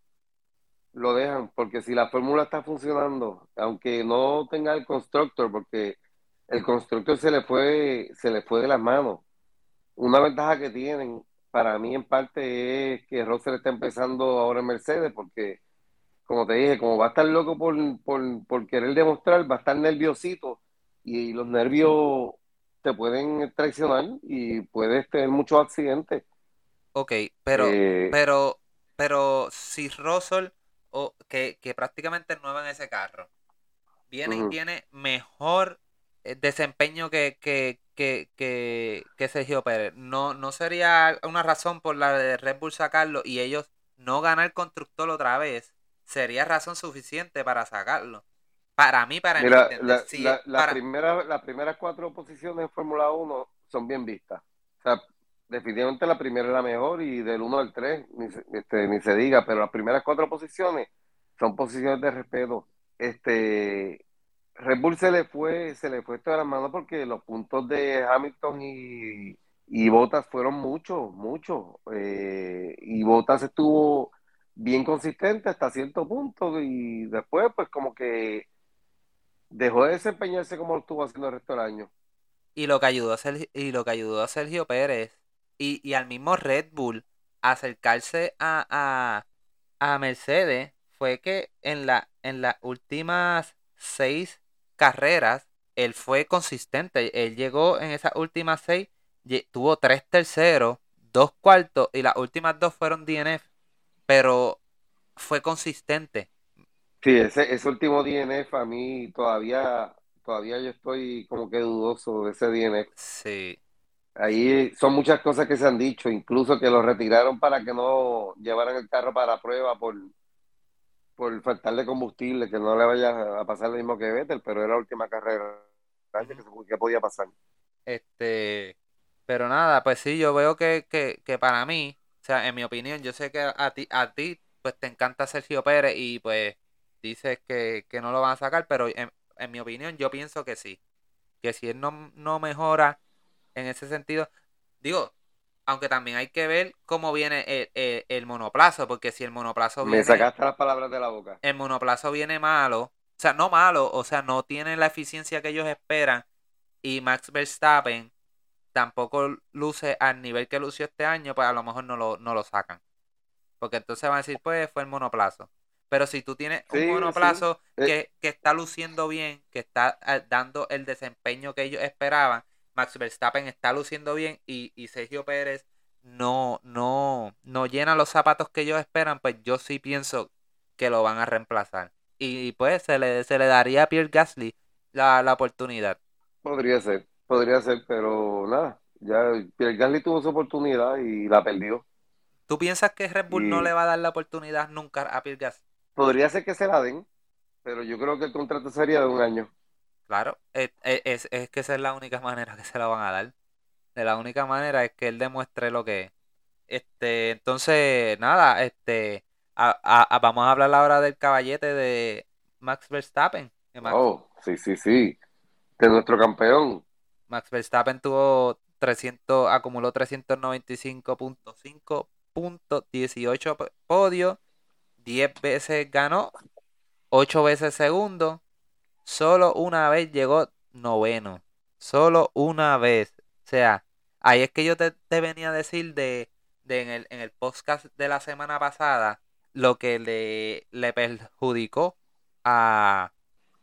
lo dejan, porque si la fórmula está funcionando, aunque no tenga el constructor, porque el constructor se le fue, se le fue de las manos. Una ventaja que tienen, para mí en parte, es que Russell está empezando ahora en Mercedes, porque, como te dije, como va a estar loco por, por, querer demostrar, va a estar nerviosito, y, los nervios te pueden traicionar y puedes tener muchos accidentes. Ok, pero, eh, pero, pero si Russell que, prácticamente nueva en ese carro. Viene y tiene mejor eh, desempeño que, que, que, que, Sergio Pérez. No, no sería una razón por la de Red Bull sacarlo y ellos no ganar constructor otra vez. Sería razón suficiente para sacarlo. Para mí, para Mira, la, la, primera, las primeras cuatro posiciones en Fórmula 1 son bien vistas. O sea, definitivamente la primera es la mejor y del 1 al 3 ni, se- este, ni se diga, pero las primeras cuatro posiciones son posiciones de respeto. Este, Red Bull se le fue, se le fue esto de las manos porque los puntos de Hamilton y, y Bottas fueron muchos, muchos. Eh, y Bottas estuvo bien consistente hasta cierto punto y después pues como que dejó de desempeñarse como lo estuvo haciendo el resto del año. Y lo que ayudó a Sergio, y lo que ayudó a Sergio Pérez y, y al mismo Red Bull a acercarse a, a, a Mercedes fue que en la en las últimas seis carreras él fue consistente. Él llegó en esas últimas seis, tuvo tres terceros, dos cuartos y las últimas dos fueron DNF, pero fue consistente. Sí, ese, ese último DNF a mí todavía, todavía yo estoy como que dudoso de ese DNF. Sí. Ahí son muchas cosas que se han dicho, incluso que lo retiraron para que no llevaran el carro para prueba por, por faltarle combustible, que no le vaya a pasar lo mismo que Vettel, pero era la última carrera que, podía pasar. Este, pero nada, pues sí, yo veo que, que, que para mí, o sea, en mi opinión, yo sé que a ti, a ti, pues te encanta Sergio Pérez y pues dices que, que no lo van a sacar, pero en, en mi opinión yo pienso que sí, que si él no, no mejora en ese sentido, digo, aunque también hay que ver cómo viene el, el- el monoplazo, porque si el monoplazo Me viene, sacaste las palabras de la boca. el monoplazo viene malo, o sea, no malo, o sea, no tiene la eficiencia que ellos esperan y Max Verstappen tampoco luce al nivel que lució este año, pues a lo mejor no lo, no lo sacan. Porque entonces van a decir, pues fue el monoplazo. Pero si tú tienes un monoplazo sí. Eh. que, que está luciendo bien, que está eh, dando el desempeño que ellos esperaban, Max Verstappen está luciendo bien y, y Sergio Pérez no, no, no llena los zapatos que ellos esperan, pues yo sí pienso que lo van a reemplazar. Y pues se le, se le daría a Pierre Gasly la, la oportunidad. Podría ser, podría ser, pero nada, ya Pierre Gasly tuvo su oportunidad y la perdió. ¿Tú piensas que Red Bull no le va a dar la oportunidad nunca a Pierre Gasly? Podría ser que se la den, pero yo creo que el contrato sería de un año. Claro, es, es, es que esa es la única manera que se la van a dar. De la única manera es que él demuestre lo que es. Este, entonces, nada, este, a- a- a- vamos a hablar ahora del caballete de Max Verstappen. Max, Oh, sí, sí, sí. De nuestro campeón. Max Verstappen tuvo 300, acumuló 395.5 puntos, 18 po- podios, 10 veces ganó, 8 veces segundo, solo una vez llegó noveno, solo una vez. O sea, ahí es que yo te, venía a decir de, de en el, en el podcast de la semana pasada lo que le, le perjudicó a,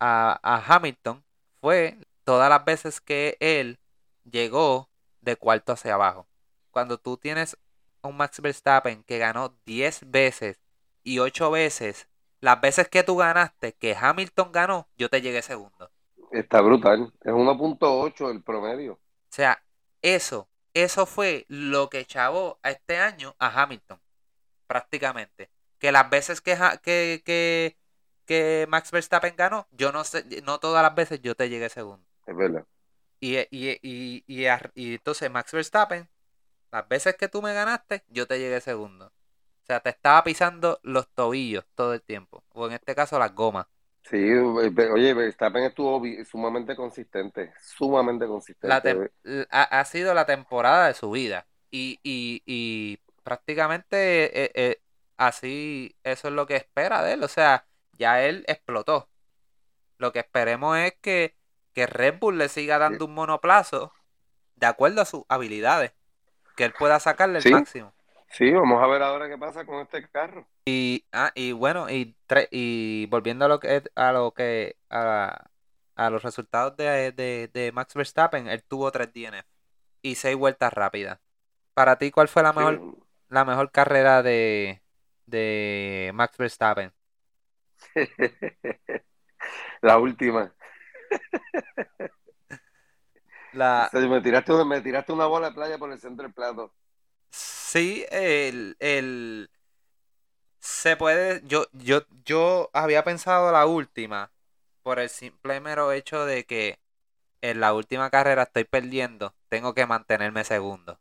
a, a Hamilton fue todas las veces que él llegó de cuarto hacia abajo. Cuando tú tienes un Max Verstappen que ganó 10 veces y 8 veces, las veces que tú ganaste, que Hamilton ganó, yo te llegué segundo. Está brutal. Es 1.8 el promedio. O sea, eso, eso fue lo que chavó a este año a Hamilton, prácticamente. Que las veces que, que, que, que Max Verstappen ganó, yo no sé, no todas las veces yo te llegué segundo. Es verdad. Y, y, y, y entonces Max Verstappen, las veces que tú me ganaste, yo te llegué segundo. O sea, te estaba pisando los tobillos todo el tiempo. O en este caso las gomas. Sí, eh, oye, Verstappen estuvo sumamente consistente. Sumamente consistente. ha, ha sido la temporada de su vida. Y, y, y prácticamente eh, eh, así, eso es lo que espera de él. O sea, ya él explotó. Lo que esperemos es que, que Red Bull le siga dando un monoplazo de acuerdo a sus habilidades. Que él pueda sacarle el Sí. máximo. Sí, vamos a ver ahora qué pasa con este carro. Y, ah, y bueno, y, tre- y volviendo a lo que a lo que a, a los resultados de, de, de Max Verstappen, él tuvo 3 DNF y 6 vueltas rápidas. Para ti, ¿cuál fue la Sí, mejor, la mejor carrera de, de Max Verstappen? La última. La, O sea, me, tiraste, me tiraste una bola de playa por el centro del plato. Sí, el, el se puede, yo, yo, yo había pensado la última por el simple mero hecho de que en la última carrera estoy perdiendo, tengo que mantenerme segundo.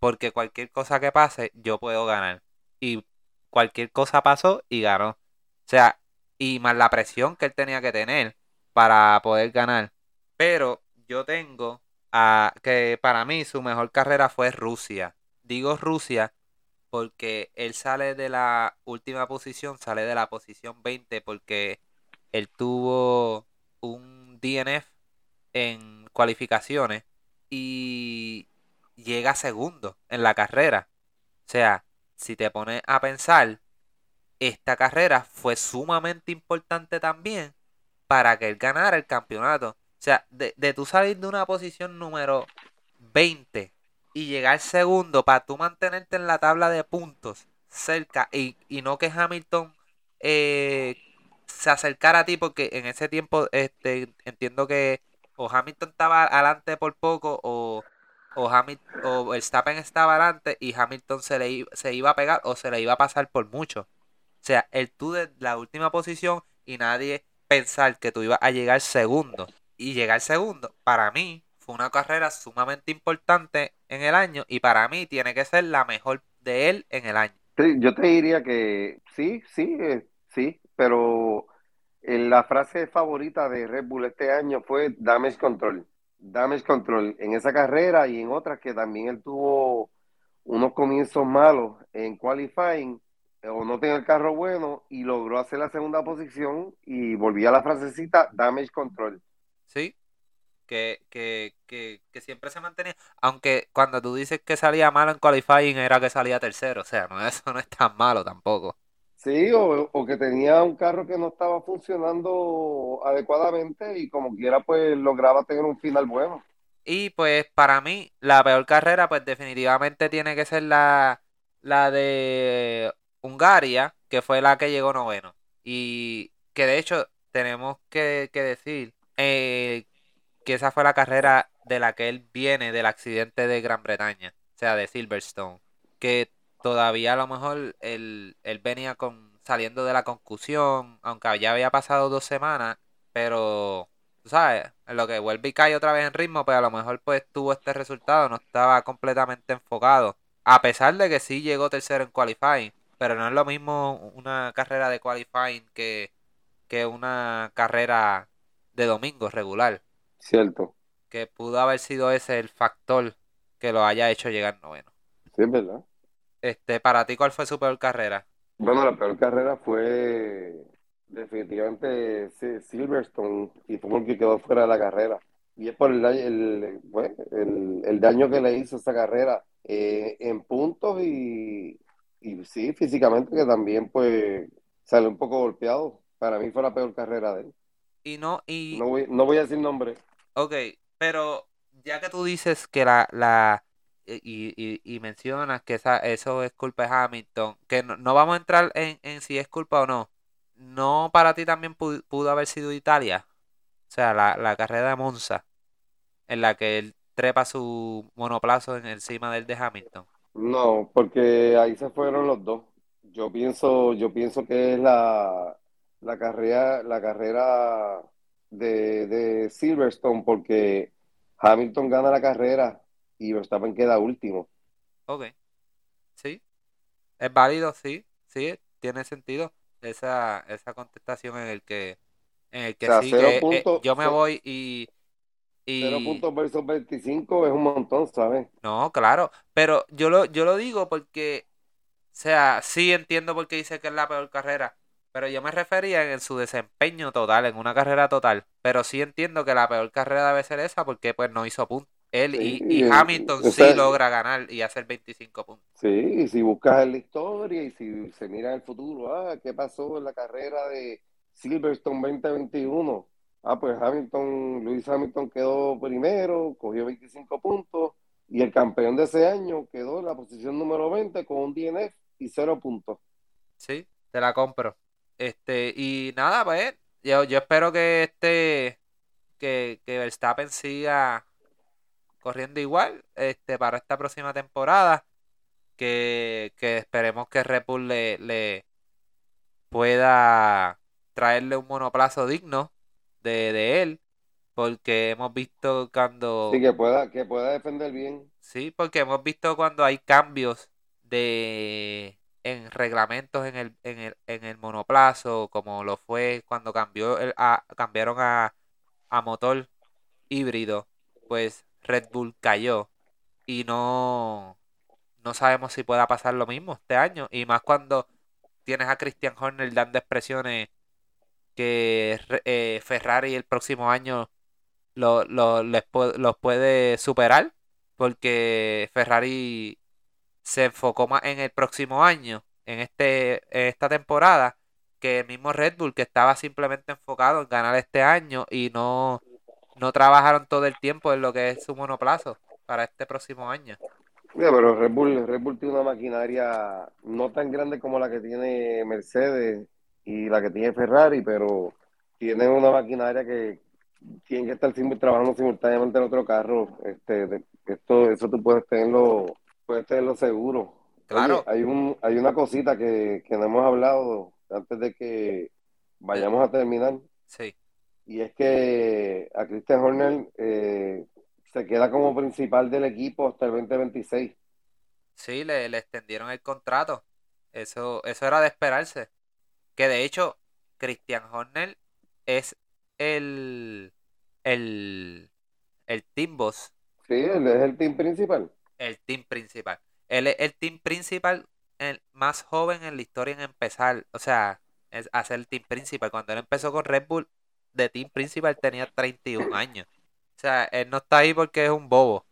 Porque cualquier cosa que pase, yo puedo ganar. Y cualquier cosa pasó y ganó. O sea, y más la presión que él tenía que tener para poder ganar. Pero yo tengo a que para mí su mejor carrera fue Rusia. Digo Rusia porque él sale de la última posición, sale de la posición 20 porque él tuvo un DNF en cualificaciones y llega segundo en la carrera. O sea, si te pones a pensar, esta carrera fue sumamente importante también para que él ganara el campeonato. O sea, de, de tú salir de una posición número 20 y llegar segundo para tú mantenerte en la tabla de puntos cerca y, y no que Hamilton eh, se acercara a ti porque en ese tiempo este, entiendo que o Hamilton estaba adelante por poco o, o, Hamilton, o Verstappen estaba adelante y Hamilton se le se iba a pegar o se le iba a pasar por mucho. O sea, el tú de la última posición y nadie pensar que tú ibas a llegar segundo. Y llegar segundo, para mí, fue una carrera sumamente importante en el año y para mí tiene que ser la mejor de él en el año. yo te diría que sí, sí, eh, sí, pero la frase favorita de Red Bull este año fue damage control. Damage control en esa carrera y en otras que también él tuvo unos comienzos malos en qualifying o no tenía el carro bueno y logró hacer la segunda posición y volvía a la frasecita damage control. Sí, que, que, que, que, siempre se mantenía, aunque cuando tú dices que salía malo en qualifying era que salía tercero, o sea, no, eso no es tan malo tampoco. Sí, o, o, que tenía un carro que no estaba funcionando adecuadamente y como quiera pues lograba tener un final bueno. Y pues para mí la peor carrera pues definitivamente tiene que ser la, la de Hungaria, que fue la que llegó noveno. Y que de hecho tenemos que, que decir eh, esa fue la carrera de la que él viene del accidente de Gran Bretaña, o sea, de Silverstone. Que todavía a lo mejor él, él venía con saliendo de la concusión, aunque ya había pasado dos semanas, pero, tú sabes, en lo que vuelve y cae otra vez en ritmo, pues a lo mejor pues tuvo este resultado, no estaba completamente enfocado. A pesar de que sí llegó tercero en qualifying, pero no es lo mismo una carrera de qualifying que, que una carrera de domingo regular. Cierto. Que pudo haber sido ese el factor que lo haya hecho llegar noveno. Sí, es verdad. Este, para ti, ¿cuál fue su peor carrera? Bueno, la peor carrera fue definitivamente Silverstone y fue porque quedó fuera de la carrera. Y es por el, el, el, daño que le hizo esa carrera eh, en puntos y, y sí, físicamente que también pues salió un poco golpeado. Para mí fue la peor carrera de él. Y no, y... No voy, no voy a decir nombre. Ok, pero ya que tú dices que la, la y, y, mencionas que esa, eso es culpa de Hamilton, que no, vamos a entrar en, en, si es culpa o no. ¿No para ti también pudo, haber sido Italia? O sea, la, la, carrera de Monza, en la que él trepa su monoplazo en encima del de Hamilton. No, porque ahí se fueron los dos. Yo pienso, yo pienso que es la, la carrera, la carrera de, de Silverstone, porque Hamilton gana la carrera y Verstappen queda último. Ok. Sí. Es válido, sí. Sí, tiene sentido esa, esa contestación en el que, en el que sí, eh, yo me voy y, y... 0 puntos versus 25 es un montón, ¿sabes? No, claro. Pero yo lo, yo lo digo porque, o sea, sí entiendo por qué dice que es la peor carrera. Pero yo me refería en su desempeño total, en una carrera total. Pero sí entiendo que la peor carrera debe ser esa porque pues no hizo puntos. Él y, Hamilton sí logra ganar y hacer 25 puntos. Sí, y si buscas en la historia y si se mira en el futuro, ah, ¿qué pasó en la carrera de Silverstone 2021? Ah, pues Hamilton, Luis Hamilton quedó primero, cogió 25 puntos y el campeón de ese año quedó en la posición número 20 con un DNF y 0 puntos. Sí, te la compro. Este, y nada, pues, yo, yo espero que este, que, que Verstappen siga corriendo igual este, para esta próxima temporada. Que, esperemos que Red Bull le, pueda traerle un monoplazo digno de, él. porque hemos visto cuando... Sí, que pueda, que pueda defender bien. Sí, porque hemos visto cuando hay cambios de en reglamentos en el, en el, en el monoplazo, como lo fue cuando cambió el, a, cambiaron a, a motor híbrido, pues Red Bull cayó y no, no sabemos si pueda pasar lo mismo este año. Y más cuando tienes a Christian Horner dando expresiones que eh, Ferrari el próximo año lo, lo, los puede superar, porque Ferrari se enfocó más en el próximo año, en, este, esta temporada, que el mismo Red Bull, que estaba simplemente enfocado en ganar este año y no, no trabajaron todo el tiempo en lo que es su monoplazo para este próximo año. pero Red Bull, Red Bull tiene una maquinaria no tan grande como la que tiene Mercedes y la que tiene Ferrari, pero tiene una maquinaria que tiene que estar trabajando simultáneamente en otro carro. Este, esto, eso tú puedes tenerlo, puedes tenerlo seguro. Claro. hay un, hay una cosita que, que no hemos hablado antes de que vayamos a terminar. Sí. Y es que a Christian Horner eh, se queda como principal del equipo hasta el 2026. Sí, le, le extendieron el contrato. Eso, eso era de esperarse. Que de hecho, Christian Horner es el, el, el team boss. Sí, él es el team principal. El team principal. Él es el team principal el más joven en la historia en empezar. O sea, es hacer el team principal. Cuando él empezó con Red Bull, de team principal tenía 31 años. O sea, él no está ahí porque es un bobo.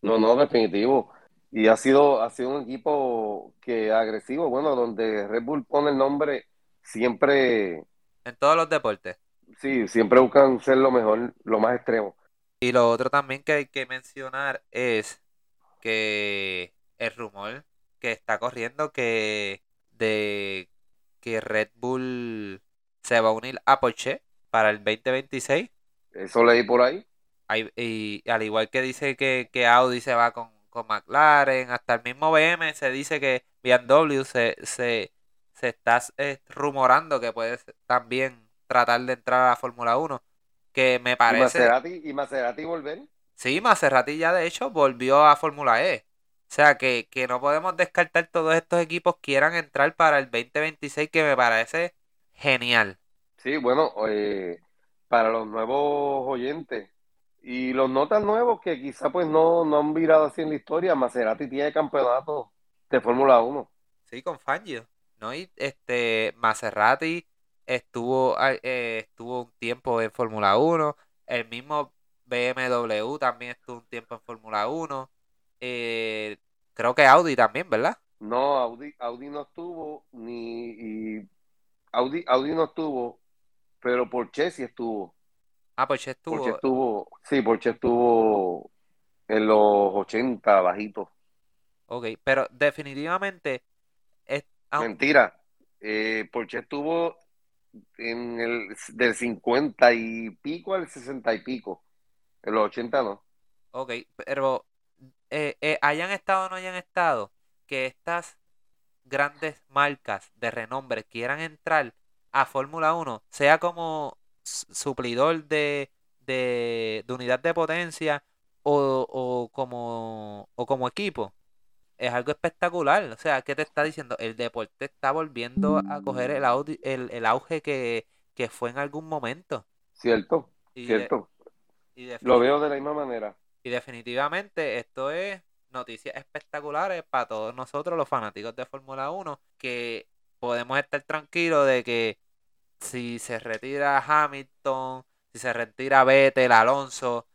No, no, definitivo. Y ha sido, ha sido un equipo que agresivo, bueno, donde Red Bull pone el nombre siempre. En todos los deportes. Sí, siempre buscan ser lo mejor, lo más extremo. Y lo otro también que hay que mencionar es que el rumor que está corriendo que de que Red Bull se va a unir a Porsche para el 2026. Eso leí por ahí y al igual que dice que, que Audi se va con, con, McLaren, hasta el mismo BM se dice que BMW se, se, se está eh, rumorando que puede también tratar de entrar a la Fórmula 1. Que me parece. ¿Y Maserati, ¿Y Maserati volver? Sí, Maserati ya de hecho volvió a Fórmula E. O sea que, que no podemos descartar todos estos equipos quieran entrar para el 2026, que me parece genial. Sí, bueno, eh, para los nuevos oyentes, y los notas nuevos que quizá pues no, no han virado así en la historia, Maserati tiene campeonato de Fórmula 1. Sí, con Fangio, ¿no? Y este Maserati estuvo, eh, estuvo un tiempo en Fórmula 1, el mismo BMW también estuvo un tiempo en Fórmula 1, eh, creo que Audi también, ¿verdad? No, Audi, Audi no estuvo, ni Audi, Audi no estuvo, pero Porsche sí estuvo. Ah, Porsche estuvo. Porsche estuvo, sí, Porsche estuvo en los 80 bajitos. Ok, pero definitivamente es... Mentira, eh, Porsche estuvo en el del 50 y pico al 60 y pico. En los 80 no. Ok, pero eh, eh, hayan estado o no hayan estado, que estas grandes marcas de renombre quieran entrar a Fórmula 1, sea como suplidor de, de, unidad de potencia o, o, como, o como equipo. Es algo espectacular. O sea, ¿qué te está diciendo? El deporte está volviendo a coger el, el, auge que, fue en algún momento. Cierto, cierto. Lo veo de la misma manera. Y definitivamente esto es noticias espectaculares para todos nosotros, los fanáticos de Fórmula 1, que podemos estar tranquilos de que si se retira Hamilton, si se retira Vettel, Alonso,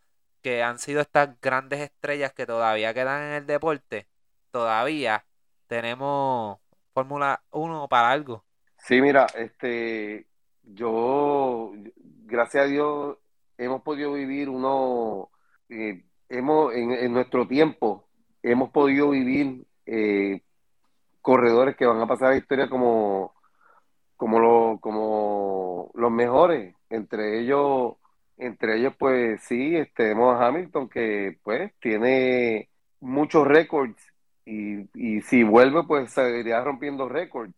que han sido estas grandes estrellas que todavía quedan en el deporte, todavía tenemos Fórmula 1 para algo. Sí, mira, este, yo, gracias a Dios, hemos podido vivir uno, eh, hemos, en, nuestro tiempo, hemos podido vivir eh, corredores que van a pasar a la historia como como, lo, como los mejores. Entre ellos, entre ellos, pues sí, este, tenemos a Hamilton que pues tiene muchos récords y, y si vuelve, pues seguiría rompiendo récords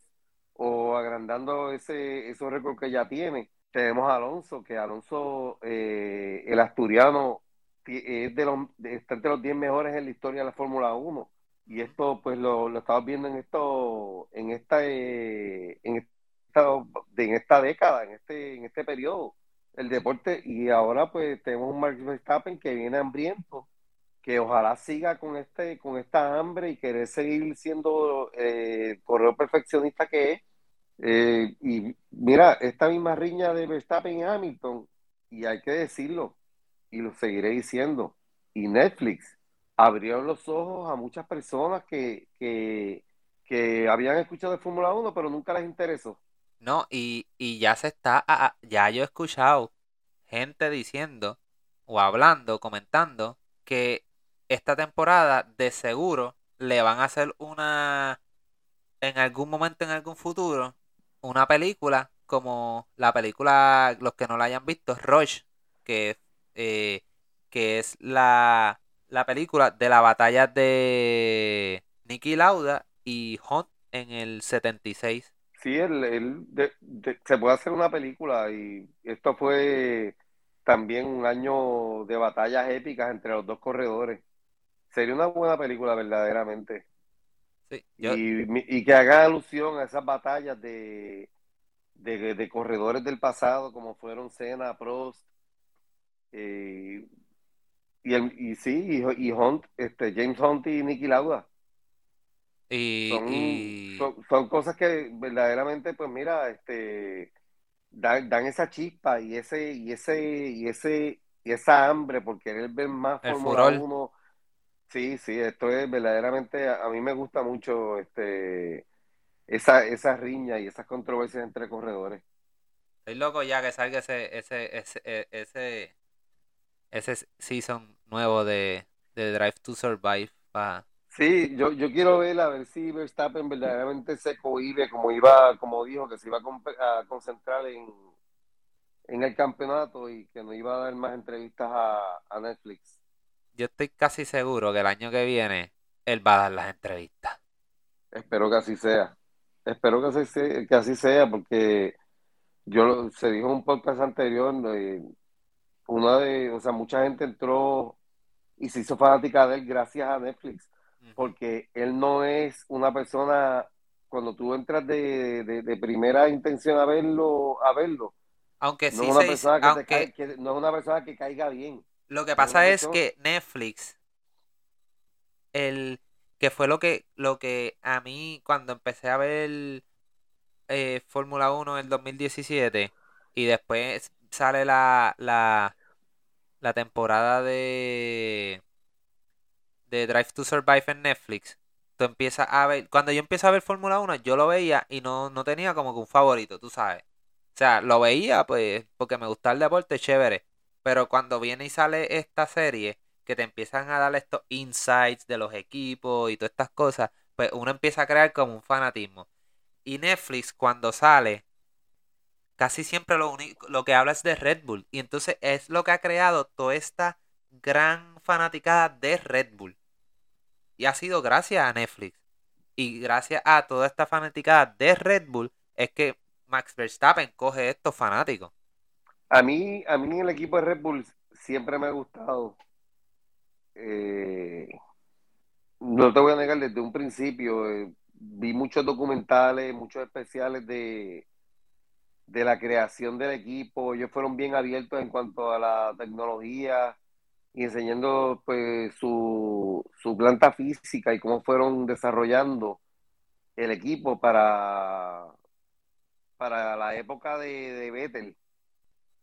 o agrandando ese, esos récords que ya tiene. Tenemos a Alonso, que Alonso, eh, el asturiano, es de los, está entre los 10 mejores en la historia de la Fórmula 1. Y esto, pues, lo, lo estamos viendo en esto, en esta, eh, en esta, en esta década, en este, en este periodo, el deporte. Y ahora, pues, tenemos un Max Verstappen que viene hambriento, que ojalá siga con este, con esta hambre y querer seguir siendo eh, el correo perfeccionista que es eh, y mira, esta misma riña de Verstappen y Hamilton, y hay que decirlo, y lo seguiré diciendo, y Netflix abrió los ojos a muchas personas que, que, habían escuchado de Fórmula 1, pero nunca les interesó. No, y, y ya se está, ya yo he escuchado gente diciendo o hablando, comentando que esta temporada de seguro le van a hacer una en algún momento en algún futuro una película como la película, los que no la hayan visto, Rush, que, eh, que es la, la película de la batalla de Nicky Lauda y Hunt en el 76. Sí, el, se puede hacer una película y esto fue también un año de batallas épicas entre los dos corredores. Sería una buena película verdaderamente y, que haga alusión a esas batallas de, de, corredores del pasado, como fueron Senna, Prost, eh, y, el, y sí, y, Hunt, este, James Hunt y Nicky Lauda. Y, son, cosas que verdaderamente, pues mira, este dan, dan, esa chispa y ese, y ese, y ese, y esa hambre por querer ver más Fórmula 1 Sí, sí, esto es verdaderamente, a, mí me gusta mucho este esa, esa riña y esas controversias entre corredores. Estoy loco ya que salga ese, ese, ese, e, ese, ese season nuevo de, Drive to Survive. Sí, yo, yo quiero ver a ver si Verstappen verdaderamente se cohibe como iba, como dijo, que se iba a, concentrar en, en el campeonato y que no iba a dar más entrevistas a Netflix yo estoy casi seguro que el año que viene él va a dar las entrevistas. Espero que así sea. Espero que así sea, que así sea porque yo se dijo en un podcast anterior, una de, o sea, mucha gente entró y se hizo fanática de él gracias a Netflix, porque él no es una persona, cuando tú entras de, primera intención a verlo, a verlo, aunque no es una persona que no es una persona que caiga bien. Lo que pasa es que Netflix, el que fue lo que, lo que a mí cuando empecé a ver eh, Fórmula 1 en el 2017 y después sale la, la, la temporada de, de Drive to Survive en Netflix, tú empiezas a ver, cuando yo empecé a ver Fórmula 1 yo lo veía y no, no tenía como que un favorito, tú sabes. O sea, lo veía pues porque me gustaba el deporte, chévere. Pero cuando viene y sale esta serie, que te empiezan a dar estos insights de los equipos y todas estas cosas, pues uno empieza a crear como un fanatismo. Y Netflix cuando sale, casi siempre lo, único, lo que habla es de Red Bull. Y entonces es lo que ha creado toda esta gran fanaticada de Red Bull. Y ha sido gracias a Netflix. Y gracias a toda esta fanaticada de Red Bull es que Max Verstappen coge estos fanáticos. A mí, a mí el equipo de Red Bull siempre me ha gustado. Eh, no te voy a negar, desde un principio eh, vi muchos documentales, muchos especiales de, de la creación del equipo. Ellos fueron bien abiertos en cuanto a la tecnología y enseñando pues su, su planta física y cómo fueron desarrollando el equipo para, para la época de, de Vettel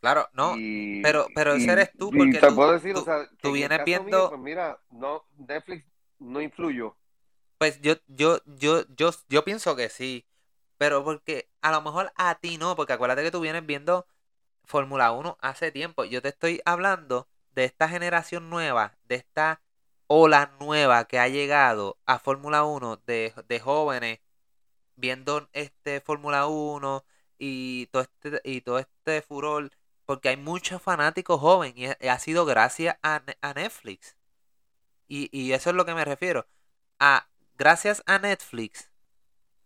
Claro, no, pero pero ese eres tú porque te tú, puedo decir, o sea, tú vienes viendo pues mira, no Netflix no influyó. Pues yo yo yo yo yo pienso que sí, pero porque a lo mejor a ti no, porque acuérdate que tú vienes viendo Fórmula 1 hace tiempo. Yo te estoy hablando de esta generación nueva, de esta ola nueva que ha llegado a Fórmula 1 de, de jóvenes viendo este Fórmula 1 y todo este y todo este furor porque hay muchos fanáticos jóvenes y ha sido gracias a, Netflix. Y, eso es lo que me refiero. A, gracias a Netflix,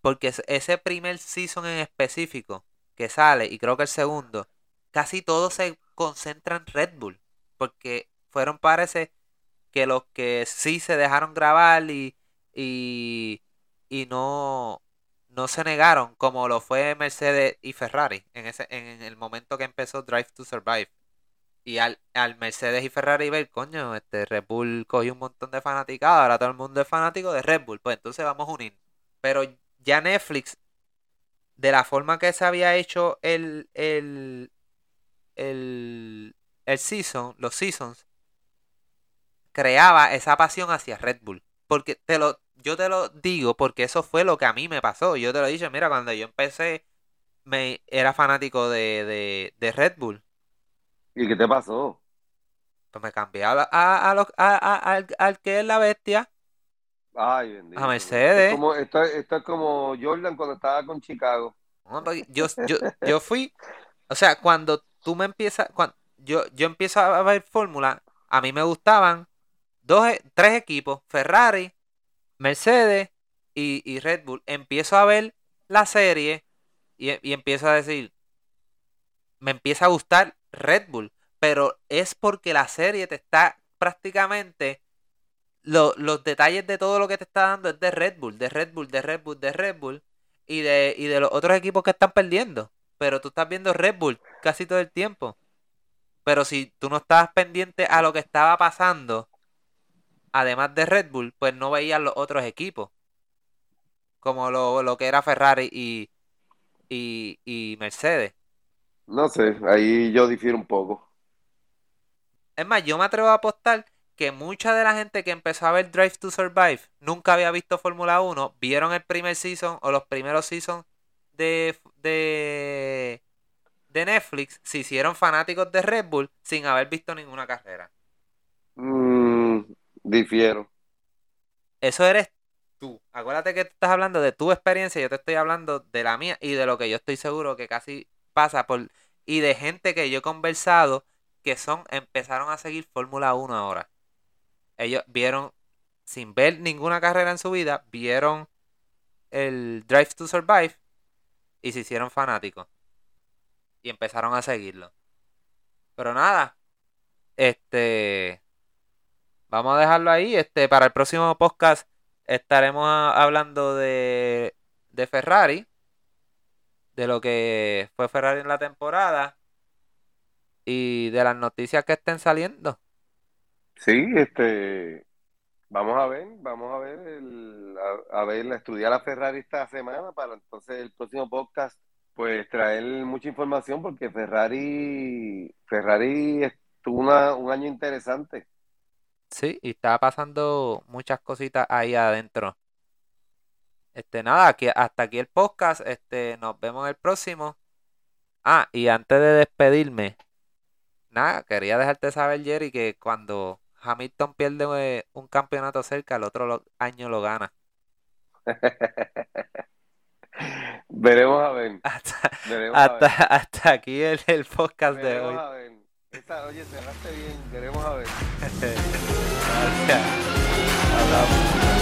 porque ese primer season en específico que sale, y creo que el segundo, casi todo se concentra en Red Bull. Porque fueron, parece, que los que sí se dejaron grabar y, y, y no, no se negaron, como lo fue Mercedes y Ferrari en, ese, en el momento que empezó Drive to Survive. Y al, al Mercedes y Ferrari ver, coño, este Red Bull cogió un montón de fanaticados, ahora todo el mundo es fanático de Red Bull, pues entonces vamos a unir. Pero ya Netflix, de la forma que se había hecho el, el, el, el season, los seasons, creaba esa pasión hacia Red Bull. Porque te lo, yo te lo digo porque eso fue lo que a mí me pasó. Yo te lo dije, mira, cuando yo empecé, me era fanático de, de, de Red Bull. ¿Y qué te pasó? Pues me cambié a, a, a, al, que es la bestia. Ay, bendito. A Mercedes. como, esto, esto, es como Jordan cuando estaba con Chicago. Yo, yo, yo fui, o sea, cuando tú me empiezas, cuando yo, yo empiezo a ver fórmula, a mí me gustaban dos, e, tres equipos, Ferrari, Mercedes y, Red Bull. Empiezo a ver la serie y, y empiezo a decir, me empieza a gustar Red Bull, pero es porque la serie te está prácticamente los detalles de todo lo que te está dando es de Red Bull, de Red Bull, de Red Bull, de Red Bull y de, y de los otros equipos que están perdiendo. Pero tú estás viendo Red Bull casi todo el tiempo. Pero si tú no estabas pendiente a lo que estaba pasando, además de Red Bull, pues no veías los otros equipos. Como lo, lo que era Ferrari y, y, y Mercedes. No sé, ahí yo difiero un poco. Es más, yo me atrevo a apostar que mucha de la gente que empezó a ver Drive to Survive nunca había visto Fórmula 1, vieron el primer season o los primeros seasons de, de, de Netflix, se hicieron fanáticos de Red Bull sin haber visto ninguna carrera. Mm, difiero. Eso eres tú. Acuérdate que estás hablando de tu experiencia, yo te estoy hablando de la mía y de lo que yo estoy seguro que casi pasa por y de gente que yo he conversado que son empezaron a seguir Fórmula 1 ahora. Ellos vieron sin ver ninguna carrera en su vida, vieron el Drive to Survive y se hicieron fanáticos y empezaron a seguirlo. Pero nada, este vamos a dejarlo ahí, este para el próximo podcast estaremos hablando de de Ferrari de lo que fue Ferrari en la temporada y de las noticias que estén saliendo. Sí, este, vamos a ver, vamos a ver, el, a, ver, estudiar a Ferrari esta semana para entonces el próximo podcast, pues traer mucha información porque Ferrari, Ferrari tuvo una, un año interesante. Sí, y está pasando muchas cositas ahí adentro. Este, nada, aquí, hasta aquí el podcast. Este, nos vemos en el próximo. Ah, y antes de despedirme, nada, quería dejarte saber, Jerry, que cuando Hamilton pierde eh, un campeonato cerca, el otro año lo gana. Veremos a ver. Hasta, hasta, aquí el, el podcast de hoy. A ver. Esta, oye, cerraste bien. Veremos a ver. Gracias. Hablamos.